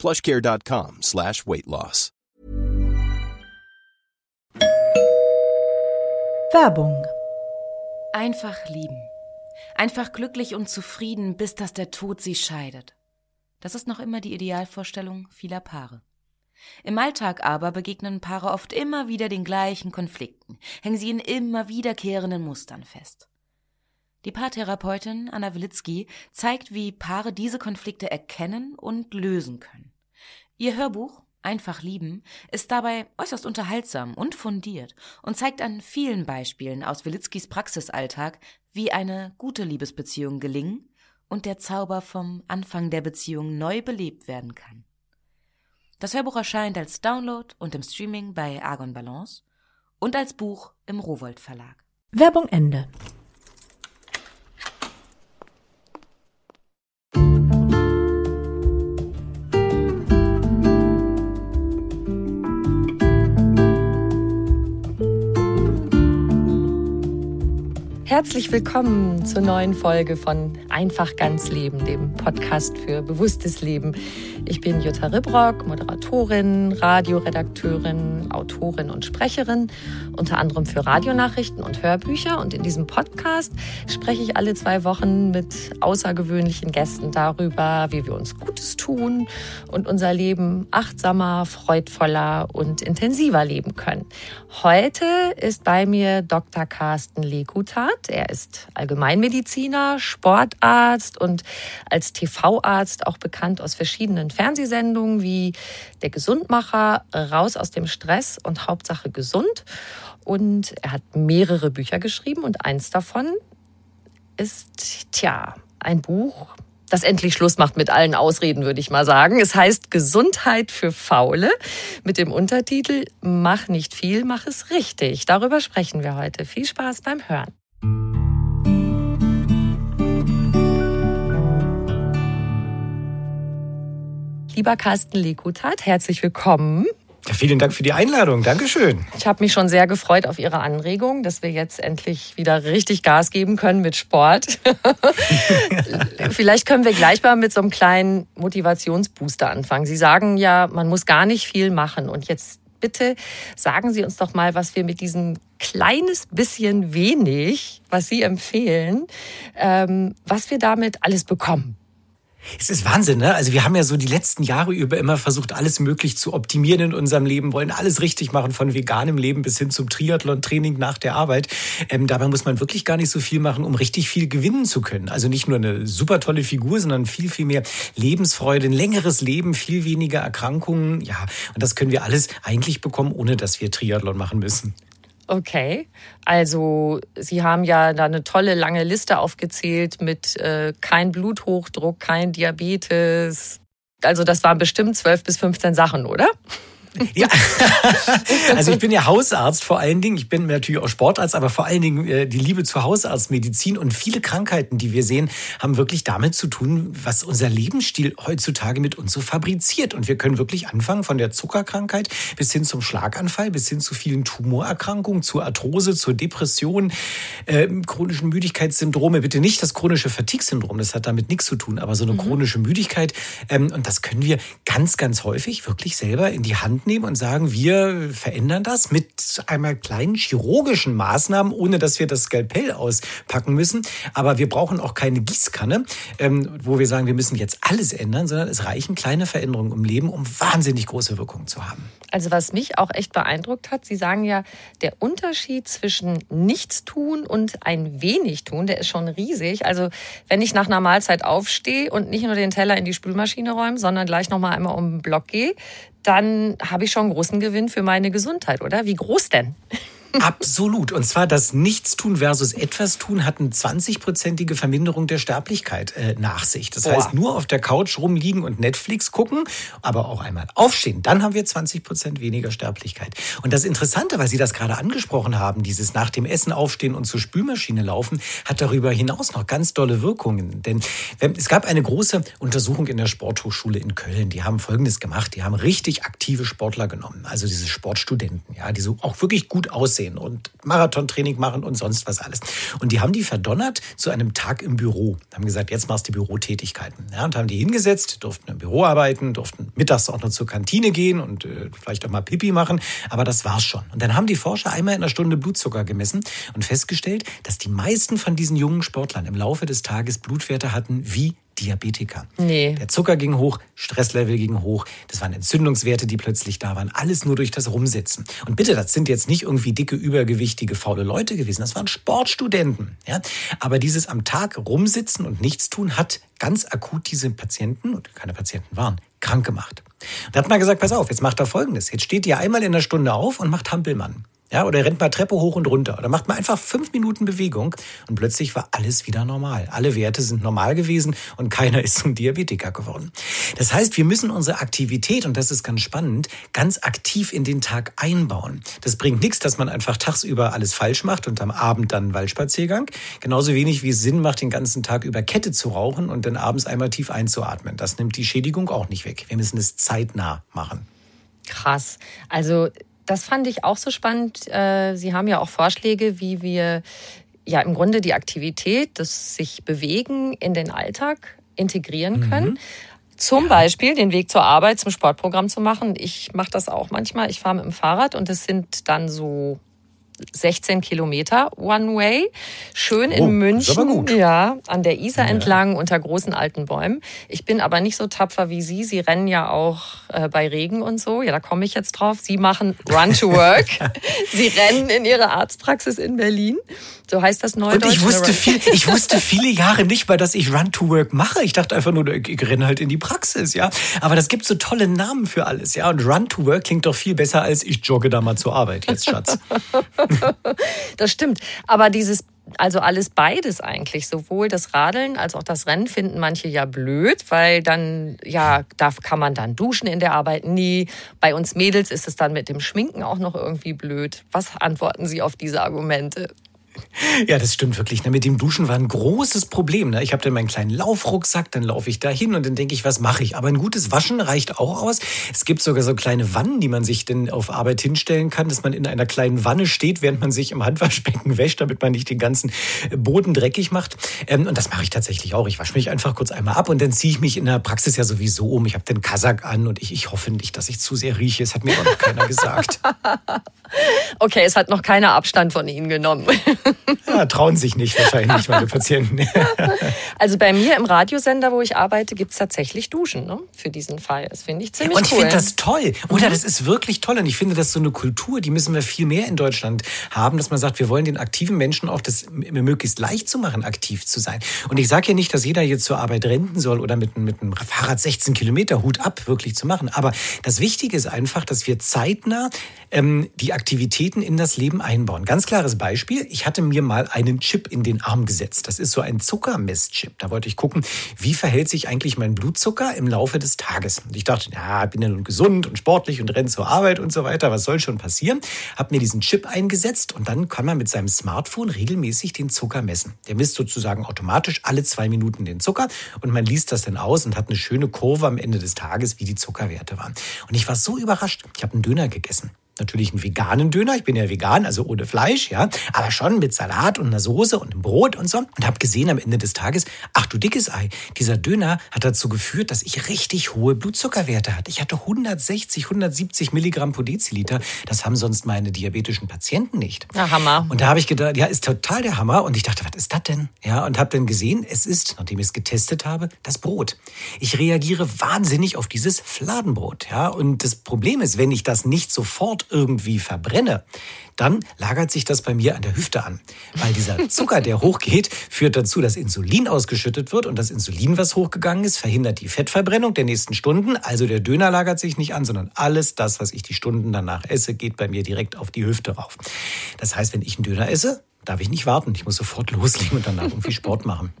plushcare.com slash weight loss. Werbung. Einfach lieben. Einfach glücklich und zufrieden, bis dass der Tod sie scheidet. Das ist noch immer die Idealvorstellung vieler Paare. Im Alltag aber begegnen Paare oft immer wieder den gleichen Konflikten, hängen sie in immer wiederkehrenden Mustern fest. Die Paartherapeutin Anna Wilitzki zeigt, wie Paare diese Konflikte erkennen und lösen können. Ihr Hörbuch Einfach lieben ist dabei äußerst unterhaltsam und fundiert und zeigt an vielen Beispielen aus Wilitzkis Praxisalltag, wie eine gute Liebesbeziehung gelingen und der Zauber vom Anfang der Beziehung neu belebt werden kann. Das Hörbuch erscheint als Download und im Streaming bei Argon Balance und als Buch im Rowold Verlag. Werbung Ende. Herzlich willkommen zur neuen Folge von Einfach ganz Leben, dem Podcast für bewusstes Leben. Ich bin Jutta Ribrock, Moderatorin, Radioredakteurin, Autorin und Sprecherin, unter anderem für Radionachrichten und Hörbücher. Und in diesem Podcast spreche ich alle zwei Wochen mit außergewöhnlichen Gästen darüber, wie wir uns Gutes tun und unser Leben achtsamer, freudvoller und intensiver leben können. Heute ist bei mir Dr. Carsten Lekutat. Er ist Allgemeinmediziner, Sportarzt und als TV-Arzt auch bekannt aus verschiedenen Fernsehsendungen wie Der Gesundmacher, Raus aus dem Stress und Hauptsache gesund. Und er hat mehrere Bücher geschrieben und eins davon ist, tja, ein Buch, das endlich Schluss macht mit allen Ausreden, würde ich mal sagen. Es heißt Gesundheit für Faule mit dem Untertitel Mach nicht viel, mach es richtig. Darüber sprechen wir heute. Viel Spaß beim Hören. Lieber Carsten Lekutat, herzlich willkommen. Ja, vielen Dank für die Einladung. Dankeschön. Ich habe mich schon sehr gefreut auf Ihre Anregung, dass wir jetzt endlich wieder richtig Gas geben können mit Sport. Vielleicht können wir gleich mal mit so einem kleinen Motivationsbooster anfangen. Sie sagen ja, man muss gar nicht viel machen. Und jetzt bitte sagen Sie uns doch mal, was wir mit diesem kleines bisschen wenig, was Sie empfehlen, ähm, was wir damit alles bekommen. Es ist Wahnsinn, ne? Also wir haben ja so die letzten Jahre über immer versucht, alles möglich zu optimieren in unserem Leben, wollen alles richtig machen, von veganem Leben bis hin zum Triathlon-Training nach der Arbeit. Ähm, dabei muss man wirklich gar nicht so viel machen, um richtig viel gewinnen zu können. Also nicht nur eine super tolle Figur, sondern viel, viel mehr Lebensfreude, ein längeres Leben, viel weniger Erkrankungen. Ja, und das können wir alles eigentlich bekommen, ohne dass wir Triathlon machen müssen. Okay, also Sie haben ja da eine tolle lange Liste aufgezählt mit äh, kein Bluthochdruck, kein Diabetes. Also das waren bestimmt zwölf bis 15 Sachen, oder? Ja, also ich bin ja Hausarzt vor allen Dingen. Ich bin natürlich auch Sportarzt, aber vor allen Dingen äh, die Liebe zur Hausarztmedizin und viele Krankheiten, die wir sehen, haben wirklich damit zu tun, was unser Lebensstil heutzutage mit uns so fabriziert. Und wir können wirklich anfangen von der Zuckerkrankheit bis hin zum Schlaganfall, bis hin zu vielen Tumorerkrankungen, zur Arthrose, zur Depression, äh, chronischen Müdigkeitssyndrome. Bitte nicht das chronische Fatigue-Syndrom, das hat damit nichts zu tun, aber so eine mhm. chronische Müdigkeit. Ähm, und das können wir ganz, ganz häufig wirklich selber in die Hand Hand nehmen und sagen, wir verändern das mit einmal kleinen chirurgischen Maßnahmen, ohne dass wir das Skalpell auspacken müssen. Aber wir brauchen auch keine Gießkanne, ähm, wo wir sagen, wir müssen jetzt alles ändern, sondern es reichen kleine Veränderungen im Leben, um wahnsinnig große Wirkungen zu haben. Also was mich auch echt beeindruckt hat, Sie sagen ja, der Unterschied zwischen nichts tun und ein wenig tun, der ist schon riesig. Also wenn ich nach einer Mahlzeit aufstehe und nicht nur den Teller in die Spülmaschine räume, sondern gleich noch mal einmal um den Block gehe, dann habe ich schon einen großen Gewinn für meine Gesundheit, oder? Wie groß denn? Absolut. Und zwar das Nichtstun versus etwas tun hat eine 20-prozentige Verminderung der Sterblichkeit äh, nach sich. Das Boah. heißt, nur auf der Couch rumliegen und Netflix gucken, aber auch einmal aufstehen, dann haben wir 20 Prozent weniger Sterblichkeit. Und das Interessante, weil Sie das gerade angesprochen haben, dieses nach dem Essen aufstehen und zur Spülmaschine laufen, hat darüber hinaus noch ganz dolle Wirkungen. Denn es gab eine große Untersuchung in der Sporthochschule in Köln. Die haben Folgendes gemacht. Die haben richtig aktive Sportler genommen, also diese Sportstudenten, ja, die so auch wirklich gut aussehen und Marathontraining machen und sonst was alles. Und die haben die verdonnert zu einem Tag im Büro. Haben gesagt, jetzt machst du Bürotätigkeiten. Ja, und haben die hingesetzt, durften im Büro arbeiten, durften mittags auch noch zur Kantine gehen und äh, vielleicht auch mal Pipi machen. Aber das war's schon. Und dann haben die Forscher einmal in einer Stunde Blutzucker gemessen und festgestellt, dass die meisten von diesen jungen Sportlern im Laufe des Tages Blutwerte hatten wie Diabetiker. Nee. Der Zucker ging hoch, Stresslevel ging hoch, das waren Entzündungswerte, die plötzlich da waren. Alles nur durch das Rumsitzen. Und bitte, das sind jetzt nicht irgendwie dicke, übergewichtige, faule Leute gewesen. Das waren Sportstudenten. Ja? Aber dieses am Tag rumsitzen und nichts tun hat ganz akut diese Patienten, und keine Patienten waren, krank gemacht. Da hat man gesagt, pass auf, jetzt macht er Folgendes. Jetzt steht ihr einmal in der Stunde auf und macht Hampelmann. Ja, oder rennt mal Treppe hoch und runter. Oder macht mal einfach fünf Minuten Bewegung und plötzlich war alles wieder normal. Alle Werte sind normal gewesen und keiner ist zum Diabetiker geworden. Das heißt, wir müssen unsere Aktivität, und das ist ganz spannend, ganz aktiv in den Tag einbauen. Das bringt nichts, dass man einfach tagsüber alles falsch macht und am Abend dann Waldspaziergang. Genauso wenig wie es Sinn macht, den ganzen Tag über Kette zu rauchen und dann abends einmal tief einzuatmen. Das nimmt die Schädigung auch nicht weg. Wir müssen es zeitnah machen. Krass. Also das fand ich auch so spannend. Äh, Sie haben ja auch Vorschläge, wie wir ja im Grunde die Aktivität, das sich bewegen in den Alltag integrieren mhm. können. Zum ja. Beispiel den Weg zur Arbeit zum Sportprogramm zu machen. Ich mache das auch manchmal. Ich fahre mit dem Fahrrad und es sind dann so 16 Kilometer One Way. Schön in oh, München, ja, an der Isar ja. entlang unter großen alten Bäumen. Ich bin aber nicht so tapfer wie Sie. Sie rennen ja auch äh, bei Regen und so. Ja, da komme ich jetzt drauf. Sie machen Run to Work. Sie rennen in Ihre Arztpraxis in Berlin. So heißt das Neudeutsch. Und ich wusste, viel, ich wusste viele Jahre nicht mal, dass ich Run to Work mache. Ich dachte einfach nur, ich renne halt in die Praxis, ja. Aber das gibt so tolle Namen für alles, ja. Und Run to Work klingt doch viel besser als ich jogge da mal zur Arbeit jetzt, Schatz. das stimmt. Aber dieses also alles beides eigentlich. Sowohl das Radeln als auch das Rennen finden manche ja blöd, weil dann, ja, da kann man dann duschen in der Arbeit nie. Bei uns Mädels ist es dann mit dem Schminken auch noch irgendwie blöd. Was antworten Sie auf diese Argumente? Ja, das stimmt wirklich. Ne? Mit dem Duschen war ein großes Problem. Ne? Ich habe dann meinen kleinen Laufrucksack, dann laufe ich da hin und dann denke ich, was mache ich? Aber ein gutes Waschen reicht auch aus. Es gibt sogar so kleine Wannen, die man sich dann auf Arbeit hinstellen kann, dass man in einer kleinen Wanne steht, während man sich im Handwaschbecken wäscht, damit man nicht den ganzen Boden dreckig macht. Ähm, und das mache ich tatsächlich auch. Ich wasche mich einfach kurz einmal ab und dann ziehe ich mich in der Praxis ja sowieso um. Ich habe den Kasak an und ich, ich hoffe nicht, dass ich zu sehr rieche. Es hat mir auch noch keiner gesagt. okay, es hat noch keiner Abstand von Ihnen genommen. Ja, trauen sich nicht wahrscheinlich meine Patienten. also bei mir im Radiosender, wo ich arbeite, gibt es tatsächlich Duschen ne? für diesen Fall. Das finde ich ziemlich cool. Und ich finde das toll. Oder mhm. das ist wirklich toll. Und ich finde, das ist so eine Kultur, die müssen wir viel mehr in Deutschland haben, dass man sagt, wir wollen den aktiven Menschen auch das möglichst leicht zu machen, aktiv zu sein. Und ich sage ja nicht, dass jeder jetzt zur Arbeit rennen soll oder mit, mit einem Fahrrad 16 Kilometer Hut ab wirklich zu machen. Aber das Wichtige ist einfach, dass wir zeitnah ähm, die Aktivitäten in das Leben einbauen. Ganz klares Beispiel. Ich hatte mir mal einen Chip in den Arm gesetzt. Das ist so ein Zuckermesschip. Da wollte ich gucken, wie verhält sich eigentlich mein Blutzucker im Laufe des Tages. Und ich dachte, ja, bin ja nun gesund und sportlich und renne zur Arbeit und so weiter. Was soll schon passieren? Hab mir diesen Chip eingesetzt und dann kann man mit seinem Smartphone regelmäßig den Zucker messen. Der misst sozusagen automatisch alle zwei Minuten den Zucker und man liest das dann aus und hat eine schöne Kurve am Ende des Tages, wie die Zuckerwerte waren. Und ich war so überrascht. Ich habe einen Döner gegessen natürlich einen veganen Döner. Ich bin ja vegan, also ohne Fleisch, ja, aber schon mit Salat und einer Soße und einem Brot und so. Und habe gesehen am Ende des Tages, ach du dickes Ei, dieser Döner hat dazu geführt, dass ich richtig hohe Blutzuckerwerte hatte. Ich hatte 160, 170 Milligramm pro Deziliter. Das haben sonst meine diabetischen Patienten nicht. Ja, Hammer. Und da habe ich gedacht, ja, ist total der Hammer. Und ich dachte, was ist das denn? Ja, und habe dann gesehen, es ist, nachdem ich es getestet habe, das Brot. Ich reagiere wahnsinnig auf dieses Fladenbrot. Ja, und das Problem ist, wenn ich das nicht sofort irgendwie verbrenne, dann lagert sich das bei mir an der Hüfte an. Weil dieser Zucker, der hochgeht, führt dazu, dass Insulin ausgeschüttet wird und das Insulin, was hochgegangen ist, verhindert die Fettverbrennung der nächsten Stunden. Also der Döner lagert sich nicht an, sondern alles das, was ich die Stunden danach esse, geht bei mir direkt auf die Hüfte rauf. Das heißt, wenn ich einen Döner esse, darf ich nicht warten. Ich muss sofort loslegen und danach irgendwie Sport machen.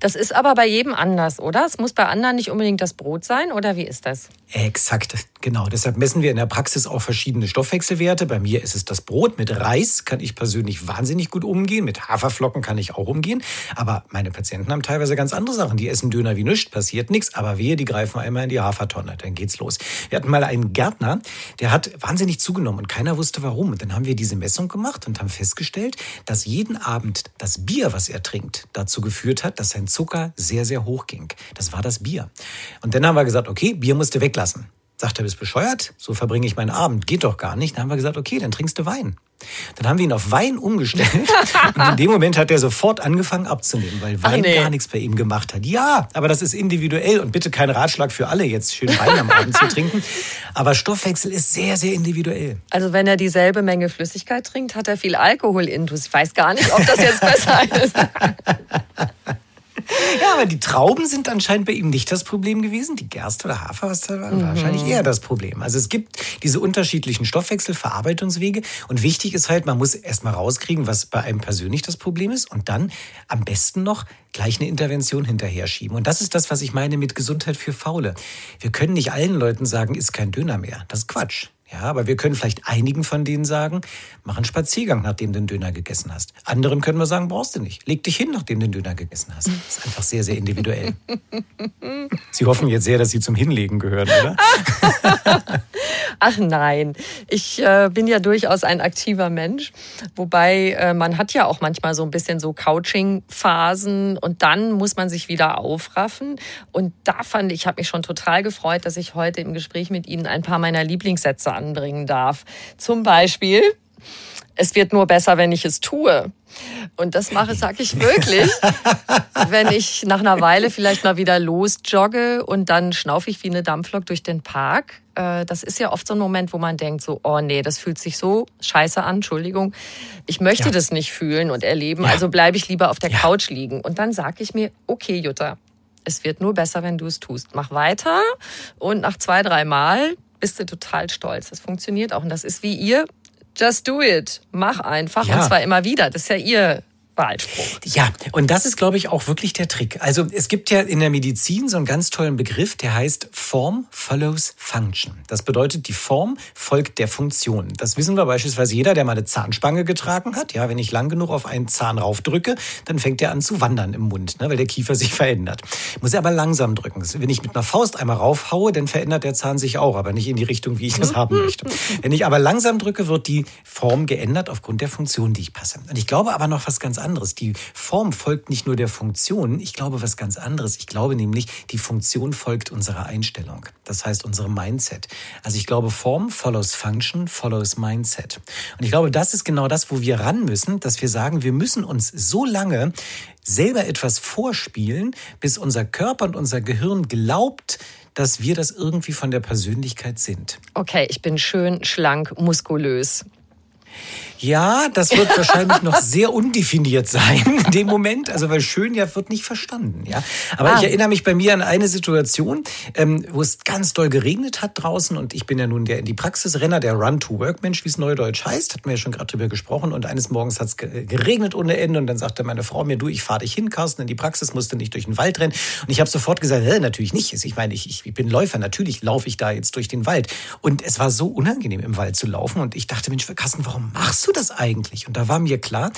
Das ist aber bei jedem anders, oder? Es muss bei anderen nicht unbedingt das Brot sein, oder wie ist das? Exakt, genau. Deshalb messen wir in der Praxis auch verschiedene Stoffwechselwerte. Bei mir ist es das Brot. Mit Reis kann ich persönlich wahnsinnig gut umgehen. Mit Haferflocken kann ich auch umgehen. Aber meine Patienten haben teilweise ganz andere Sachen. Die essen Döner wie nichts, passiert nichts. Aber wir, die greifen einmal in die Hafertonne. Dann geht's los. Wir hatten mal einen Gärtner, der hat wahnsinnig zugenommen und keiner wusste warum. Und dann haben wir diese Messung gemacht und haben festgestellt, dass jeden Abend das Bier, was er trinkt, dazu geführt hat, dass sein Zucker sehr, sehr hoch ging. Das war das Bier. Und dann haben wir gesagt, okay, Bier musst du weglassen. Sagt er, bist bescheuert? So verbringe ich meinen Abend. Geht doch gar nicht. Dann haben wir gesagt, okay, dann trinkst du Wein. Dann haben wir ihn auf Wein umgestellt. und in dem Moment hat er sofort angefangen abzunehmen, weil Wein nee. gar nichts bei ihm gemacht hat. Ja, aber das ist individuell und bitte kein Ratschlag für alle, jetzt schön Wein am Abend zu trinken. Aber Stoffwechsel ist sehr, sehr individuell. Also wenn er dieselbe Menge Flüssigkeit trinkt, hat er viel Alkohol intus. Ich weiß gar nicht, ob das jetzt besser ist. Ja, aber die Trauben sind anscheinend bei ihm nicht das Problem gewesen. Die Gerste oder Hafer, was da war, mhm. wahrscheinlich eher das Problem. Also es gibt diese unterschiedlichen Stoffwechselverarbeitungswege und wichtig ist halt, man muss erstmal rauskriegen, was bei einem persönlich das Problem ist und dann am besten noch gleich eine Intervention hinterher schieben. Und das ist das, was ich meine mit Gesundheit für Faule. Wir können nicht allen Leuten sagen, ist kein Döner mehr. Das ist Quatsch. Ja, aber wir können vielleicht einigen von denen sagen, mach einen Spaziergang, nachdem du den Döner gegessen hast. Anderen können wir sagen, brauchst du nicht. Leg dich hin, nachdem du den Döner gegessen hast. Das ist einfach sehr, sehr individuell. Sie hoffen jetzt sehr, dass Sie zum Hinlegen gehören, oder? Ach nein, ich äh, bin ja durchaus ein aktiver Mensch. Wobei äh, man hat ja auch manchmal so ein bisschen so Couching-Phasen und dann muss man sich wieder aufraffen. Und da fand ich, habe mich schon total gefreut, dass ich heute im Gespräch mit Ihnen ein paar meiner Lieblingssätze anbringen darf. Zum Beispiel, es wird nur besser, wenn ich es tue. Und das mache, sage ich wirklich, wenn ich nach einer Weile vielleicht mal wieder losjogge und dann schnaufe ich wie eine Dampflok durch den Park. Äh, das ist ja oft so ein Moment, wo man denkt so, oh nee, das fühlt sich so scheiße an, Entschuldigung. Ich möchte ja. das nicht fühlen und erleben, ja. also bleibe ich lieber auf der ja. Couch liegen. Und dann sage ich mir, okay, Jutta, es wird nur besser, wenn du es tust. Mach weiter und nach zwei, drei Mal bist du total stolz. Das funktioniert auch. Und das ist wie ihr. Just do it. Mach einfach. Ja. Und zwar immer wieder. Das ist ja ihr Wahlspruch. Ja, und das ist, glaube ich, auch wirklich der Trick. Also es gibt ja in der Medizin so einen ganz tollen Begriff, der heißt Form follows Function. Das bedeutet, die Form folgt der Funktion. Das wissen wir beispielsweise jeder, der mal eine Zahnspange getragen hat. Ja, wenn ich lang genug auf einen Zahn raufdrücke, dann fängt er an zu wandern im Mund, ne, weil der Kiefer sich verändert. Muss er aber langsam drücken. Wenn ich mit einer Faust einmal raufhaue, dann verändert der Zahn sich auch, aber nicht in die Richtung, wie ich das haben möchte. Wenn ich aber langsam drücke, wird die Form geändert aufgrund der Funktion, die ich passe. Und ich glaube aber noch was ganz anderes. Die Form folgt nicht nur der Funktion, ich glaube was ganz anderes. Ich glaube nämlich, die Funktion folgt unserer Einstellung. Das heißt unserem Mindset. Also ich glaube, Form follows Function, follows Mindset. Und ich glaube, das ist genau das, wo wir ran müssen, dass wir sagen, wir müssen uns so lange selber etwas vorspielen, bis unser Körper und unser Gehirn glaubt, dass wir das irgendwie von der Persönlichkeit sind. Okay, ich bin schön, schlank, muskulös. Ja, das wird wahrscheinlich noch sehr undefiniert sein in dem Moment. Also weil schön ja wird nicht verstanden. Ja, aber ah. ich erinnere mich bei mir an eine Situation, ähm, wo es ganz doll geregnet hat draußen und ich bin ja nun der in die Praxis Renner, der Run to Work Mensch, wie es neudeutsch heißt, hatten wir ja schon gerade drüber gesprochen. Und eines Morgens hat es geregnet ohne Ende und dann sagte meine Frau mir, du, ich fahre dich hin, Carsten, in die Praxis, musste nicht durch den Wald rennen. Und ich habe sofort gesagt, äh, natürlich nicht. Ich meine, ich, ich bin Läufer, natürlich laufe ich da jetzt durch den Wald. Und es war so unangenehm im Wald zu laufen und ich dachte, Mensch, Carsten, warum machst du das eigentlich? Und da war mir klar,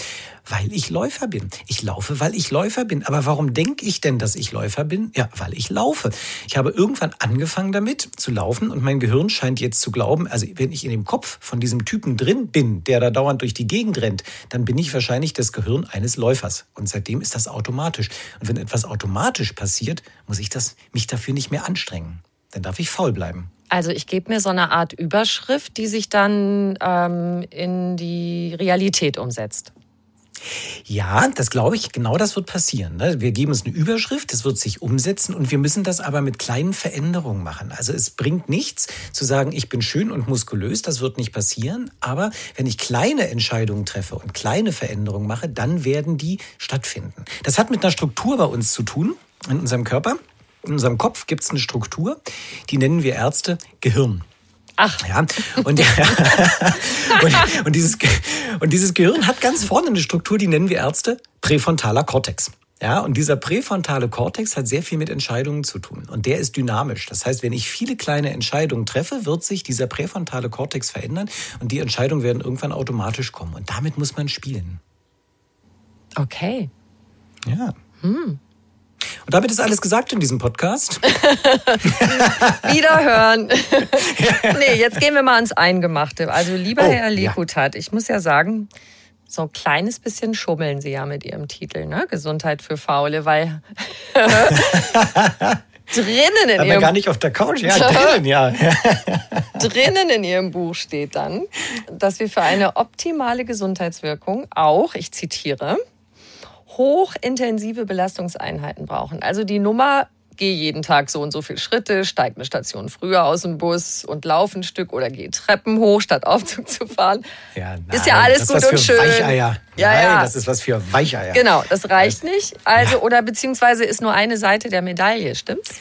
weil ich Läufer bin. Ich laufe, weil ich Läufer bin. Aber warum denke ich denn, dass ich Läufer bin? Ja, weil ich laufe. Ich habe irgendwann angefangen damit zu laufen und mein Gehirn scheint jetzt zu glauben, also wenn ich in dem Kopf von diesem Typen drin bin, der da dauernd durch die Gegend rennt, dann bin ich wahrscheinlich das Gehirn eines Läufers. Und seitdem ist das automatisch. Und wenn etwas automatisch passiert, muss ich das, mich dafür nicht mehr anstrengen. Dann darf ich faul bleiben. Also ich gebe mir so eine Art Überschrift, die sich dann ähm, in die Realität umsetzt. Ja, das glaube ich, genau das wird passieren. Ne? Wir geben uns eine Überschrift, das wird sich umsetzen und wir müssen das aber mit kleinen Veränderungen machen. Also es bringt nichts zu sagen, ich bin schön und muskulös, das wird nicht passieren. Aber wenn ich kleine Entscheidungen treffe und kleine Veränderungen mache, dann werden die stattfinden. Das hat mit einer Struktur bei uns zu tun, in unserem Körper. In unserem Kopf gibt es eine Struktur, die nennen wir Ärzte Gehirn. Ach. Ja, und, und, und, dieses, und dieses Gehirn hat ganz vorne eine Struktur, die nennen wir Ärzte präfrontaler Kortex. Ja, und dieser präfrontale Kortex hat sehr viel mit Entscheidungen zu tun. Und der ist dynamisch. Das heißt, wenn ich viele kleine Entscheidungen treffe, wird sich dieser präfrontale Kortex verändern und die Entscheidungen werden irgendwann automatisch kommen. Und damit muss man spielen. Okay. Ja. Hm. Damit ist alles gesagt in diesem Podcast. Wiederhören. nee, jetzt gehen wir mal ans Eingemachte. Also, lieber oh, Herr Lekutat, ja. ich muss ja sagen, so ein kleines bisschen schummeln Sie ja mit Ihrem Titel, ne? Gesundheit für Faule, weil drinnen in Aber Ihrem gar nicht auf der Couch, ja, drinnen, ja. drinnen in Ihrem Buch steht dann, dass wir für eine optimale Gesundheitswirkung auch, ich zitiere, hochintensive Belastungseinheiten brauchen. Also die Nummer gehe jeden Tag so und so viele Schritte, steige eine Station früher aus dem Bus und laufe ein Stück oder gehe Treppen hoch, statt Aufzug zu fahren. Ja, nein, ist ja alles gut und schön. Weicheier. Ja, nein, ja. das ist was für Weicheier. Genau, das reicht nicht. Also, ja. oder beziehungsweise ist nur eine Seite der Medaille, stimmt's?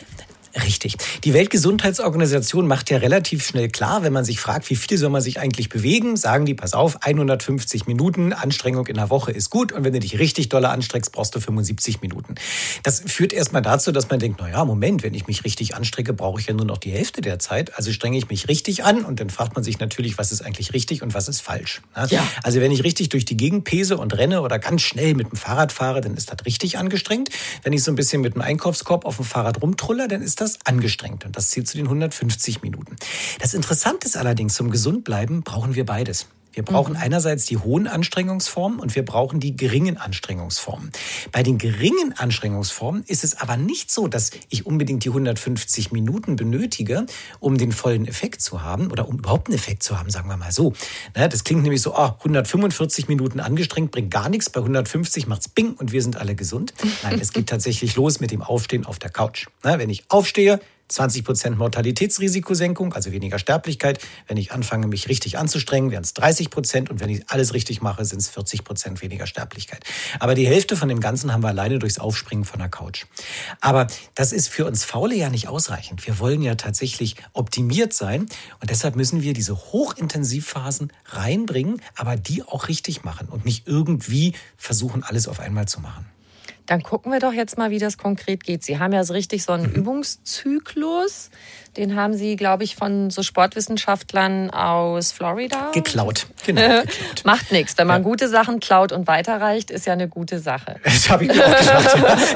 Richtig. Die Weltgesundheitsorganisation macht ja relativ schnell klar, wenn man sich fragt, wie viel soll man sich eigentlich bewegen, sagen die, pass auf, 150 Minuten Anstrengung in der Woche ist gut und wenn du dich richtig dolle anstrengst, brauchst du 75 Minuten. Das führt erstmal dazu, dass man denkt, na ja, Moment, wenn ich mich richtig anstrecke, brauche ich ja nur noch die Hälfte der Zeit, also strenge ich mich richtig an und dann fragt man sich natürlich, was ist eigentlich richtig und was ist falsch. Ja. Also wenn ich richtig durch die Gegend pese und renne oder ganz schnell mit dem Fahrrad fahre, dann ist das richtig angestrengt. Wenn ich so ein bisschen mit dem Einkaufskorb auf dem Fahrrad rumtrulle, dann ist das das angestrengt und das zählt zu den 150 Minuten. Das Interessante ist allerdings, zum Gesundbleiben brauchen wir beides. Wir brauchen mhm. einerseits die hohen Anstrengungsformen und wir brauchen die geringen Anstrengungsformen. Bei den geringen Anstrengungsformen ist es aber nicht so, dass ich unbedingt die 150 Minuten benötige, um den vollen Effekt zu haben oder um überhaupt einen Effekt zu haben, sagen wir mal so. Das klingt nämlich so, oh, 145 Minuten angestrengt bringt gar nichts, bei 150 macht's Bing und wir sind alle gesund. Nein, es geht tatsächlich los mit dem Aufstehen auf der Couch. Wenn ich aufstehe, 20% Mortalitätsrisikosenkung, also weniger Sterblichkeit. Wenn ich anfange, mich richtig anzustrengen, wären es 30% Und wenn ich alles richtig mache, sind es 40% weniger Sterblichkeit. Aber die Hälfte von dem Ganzen haben wir alleine durchs Aufspringen von der Couch. Aber das ist für uns Faule ja nicht ausreichend. Wir wollen ja tatsächlich optimiert sein. Und deshalb müssen wir diese Hochintensivphasen reinbringen, aber die auch richtig machen und nicht irgendwie versuchen, alles auf einmal zu machen. Dann gucken wir doch jetzt mal, wie das konkret geht. Sie haben ja so richtig so einen mhm. Übungszyklus. Den haben Sie, glaube ich, von so Sportwissenschaftlern aus Florida. Geklaut. Genau. Geklaut. Macht nichts. Wenn man ja. gute Sachen klaut und weiterreicht, ist ja eine gute Sache. Das habe ich mir auch gedacht.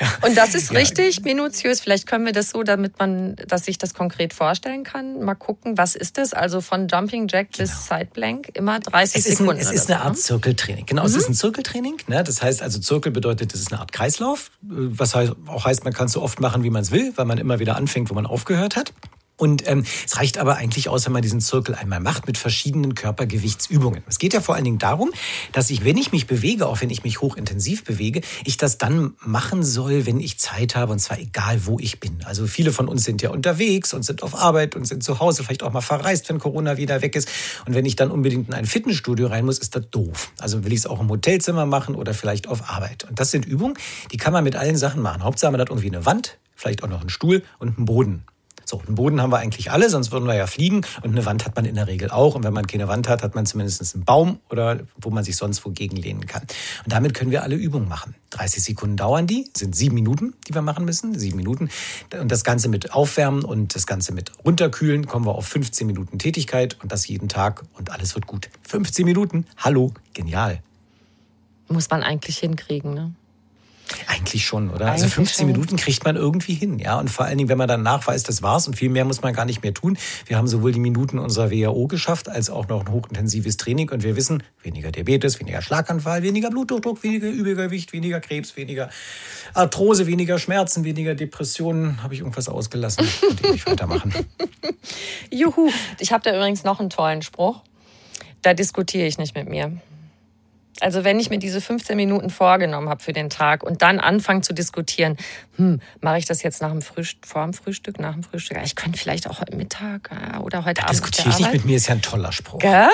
ja. Und das ist ja. richtig minutiös. Vielleicht können wir das so, damit man, dass sich das konkret vorstellen kann. Mal gucken, was ist das? Also von Jumping Jack genau. bis Sideblank immer 30 es Sekunden. Ein, es ist eine Art ne? Zirkeltraining. Genau, mhm. es ist ein Zirkeltraining. Ne? Das heißt also, Zirkel bedeutet, es ist eine Art Kreislauf. Was auch heißt, man kann es so oft machen, wie man es will, weil man immer wieder anfängt, wo man aufgehört hat. Und ähm, es reicht aber eigentlich aus, wenn man diesen Zirkel einmal macht mit verschiedenen Körpergewichtsübungen. Es geht ja vor allen Dingen darum, dass ich, wenn ich mich bewege, auch wenn ich mich hochintensiv bewege, ich das dann machen soll, wenn ich Zeit habe und zwar egal, wo ich bin. Also viele von uns sind ja unterwegs und sind auf Arbeit und sind zu Hause, vielleicht auch mal verreist, wenn Corona wieder weg ist. Und wenn ich dann unbedingt in ein Fitnessstudio rein muss, ist das doof. Also will ich es auch im Hotelzimmer machen oder vielleicht auf Arbeit. Und das sind Übungen, die kann man mit allen Sachen machen. Hauptsache man hat irgendwie eine Wand, vielleicht auch noch einen Stuhl und einen Boden. So, einen Boden haben wir eigentlich alle, sonst würden wir ja fliegen. Und eine Wand hat man in der Regel auch. Und wenn man keine Wand hat, hat man zumindest einen Baum oder wo man sich sonst wogegen lehnen kann. Und damit können wir alle Übungen machen. 30 Sekunden dauern die, sind sieben Minuten, die wir machen müssen. Sieben Minuten. Und das Ganze mit Aufwärmen und das Ganze mit Runterkühlen kommen wir auf 15 Minuten Tätigkeit und das jeden Tag und alles wird gut. 15 Minuten, hallo, genial. Muss man eigentlich hinkriegen, ne? Eigentlich schon, oder? Also Eigentlich also 15 schon. Minuten kriegt man irgendwie hin, ja. Und vor allen Dingen, wenn man dann nachweist, das war's und viel mehr muss man gar nicht mehr tun. Wir haben sowohl die Minuten unserer WHO geschafft, als auch noch ein hochintensives Training. Und wir wissen, weniger Diabetes, weniger Schlaganfall, weniger Bluthochdruck, weniger Übergewicht, weniger Krebs, weniger Arthrose, weniger Schmerzen, weniger Depressionen. Habe ich irgendwas ausgelassen? Könnte ich nicht weitermachen. Juhu. Ich habe da übrigens noch einen tollen Spruch. Da diskutiere ich nicht mit mir. Also wenn ich mir diese 15 Minuten vorgenommen habe für den Tag und dann anfange zu diskutieren, hm, mache ich das jetzt nach dem Frühstück, vor dem Frühstück, nach dem Frühstück? Ich könnte vielleicht auch heute Mittag äh, oder heute da Abend. Diskutiere ich nicht mit mir, ist ja ein toller Spruch. Gell?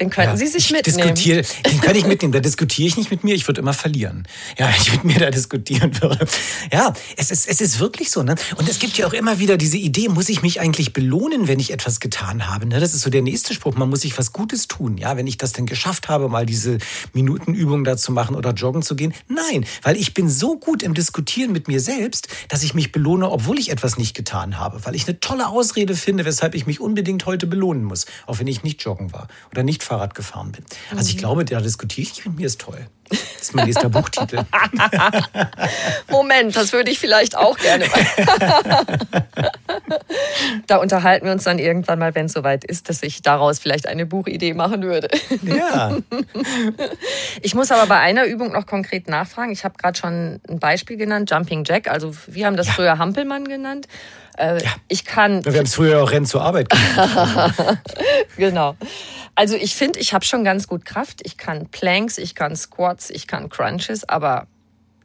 Den könnten ja, Sie sich ich mitnehmen. Diskutiere, den kann ich mitnehmen. Da diskutiere ich nicht mit mir, ich würde immer verlieren. Ja, wenn ich mit mir da diskutieren würde. Ja, es ist, es ist wirklich so. Ne? Und es gibt ja auch immer wieder diese Idee, muss ich mich eigentlich belohnen, wenn ich etwas getan habe? Ne? Das ist so der nächste Spruch. Man muss sich was Gutes tun. Ja, wenn ich das denn geschafft habe, mal diese Minutenübung da zu machen oder joggen zu gehen. Nein, weil ich bin so gut im Diskutieren mit mir selbst, dass ich mich belohne, obwohl ich etwas nicht getan habe. Weil ich eine tolle Ausrede finde, weshalb ich mich unbedingt heute belohnen muss. Auch wenn ich nicht joggen war oder nicht Fahrrad gefahren bin. Also ich glaube, da diskutiere ich mit mir, ist toll. Das ist mein nächster Buchtitel. Moment, das würde ich vielleicht auch gerne mal. da unterhalten wir uns dann irgendwann mal, wenn es soweit ist, dass ich daraus vielleicht eine Buchidee machen würde. Ja. Ich muss aber bei einer Übung noch konkret nachfragen. Ich habe gerade schon ein Beispiel genannt, Jumping Jack. Also wir haben das ja. früher Hampelmann genannt. Äh, ja. Ich kann. Wir haben es früher auch Rennen zur Arbeit gemacht. genau. Also ich finde, ich habe schon ganz gut Kraft. Ich kann Planks, ich kann Squats, ich kann Crunches, aber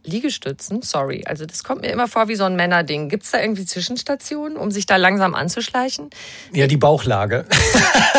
Liegestützen, sorry. Also das kommt mir immer vor wie so ein Männerding. Gibt es da irgendwie Zwischenstationen, um sich da langsam anzuschleichen? Ja, die Bauchlage.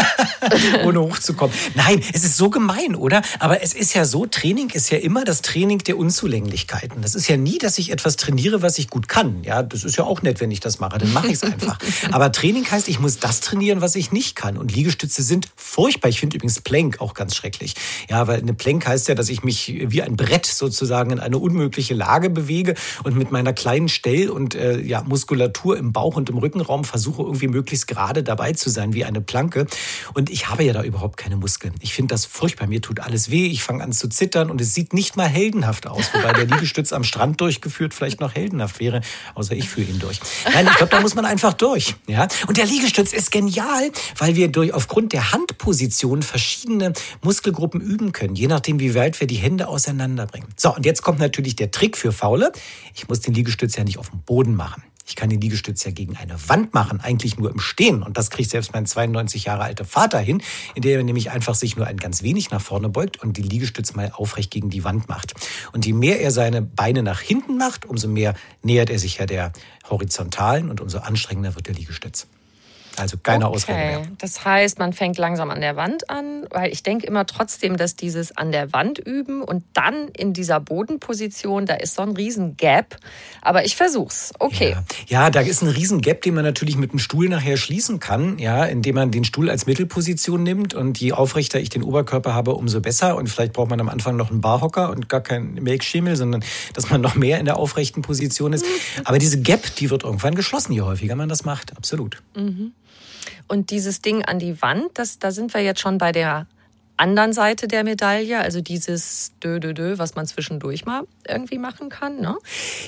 Ohne hochzukommen. Nein, es ist so gemein, oder? Aber es ist ja so, Training ist ja immer das Training der Unzulänglichkeiten. Das ist ja nie, dass ich etwas trainiere, was ich gut kann. Ja, das ist ja auch nett, wenn ich das mache. Dann mache ich es einfach. Aber Training heißt, ich muss das trainieren, was ich nicht kann. Und Liegestütze sind furchtbar. Ich finde übrigens Plank auch ganz schrecklich. Ja, weil eine Plank heißt ja, dass ich mich wie ein Brett sozusagen in eine unmögliche Lage bewege und mit meiner kleinen Stell- und äh, ja, Muskulatur im Bauch und im Rückenraum versuche irgendwie möglichst gerade dabei zu sein wie eine Planke. Und ich habe ja da überhaupt keine Muskeln. Ich finde das furchtbar. Mir tut alles weh. Ich fange an zu zittern und es sieht nicht mal heldenhaft aus. Wobei der Liegestütz am Strand durchgeführt vielleicht noch heldenhaft wäre, außer ich führe ihn durch. Nein, ich glaube, da muss man einfach durch. Ja? Und der Liegestütz ist genial, weil wir durch aufgrund der Handposition verschiedene Muskelgruppen üben können, je nachdem, wie weit wir die Hände auseinanderbringen. So, und jetzt kommt natürlich der Trick für Faule. Ich muss den Liegestütz ja nicht auf dem Boden machen. Ich kann den Liegestütz ja gegen eine Wand machen, eigentlich nur im Stehen. Und das kriegt selbst mein 92 Jahre alter Vater hin, indem er nämlich einfach sich nur ein ganz wenig nach vorne beugt und die Liegestütz mal aufrecht gegen die Wand macht. Und je mehr er seine Beine nach hinten macht, umso mehr nähert er sich ja der horizontalen und umso anstrengender wird der Liegestütz. Also keine okay. Ausrede mehr. Das heißt, man fängt langsam an der Wand an, weil ich denke immer trotzdem, dass dieses an der Wand üben und dann in dieser Bodenposition, da ist so ein riesen Gap. Aber ich versuch's. Okay. Ja. ja, da ist ein riesen Gap, den man natürlich mit dem Stuhl nachher schließen kann, ja, indem man den Stuhl als Mittelposition nimmt und je aufrechter ich den Oberkörper habe, umso besser. Und vielleicht braucht man am Anfang noch einen Barhocker und gar keinen Melkschimmel, sondern dass man noch mehr in der aufrechten Position ist. Mhm. Aber diese Gap, die wird irgendwann geschlossen, je häufiger man das macht. Absolut. Mhm. Und dieses Ding an die Wand, das, da sind wir jetzt schon bei der anderen Seite der Medaille, also dieses Dö, Dö, Dö, was man zwischendurch mal irgendwie machen kann. Ne?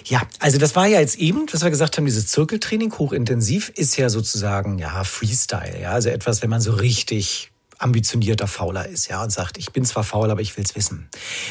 Ja, also das war ja jetzt eben, was wir gesagt haben, dieses Zirkeltraining hochintensiv ist ja sozusagen ja Freestyle, ja, also etwas, wenn man so richtig ambitionierter Fauler ist, ja, und sagt, ich bin zwar faul, aber ich will's wissen.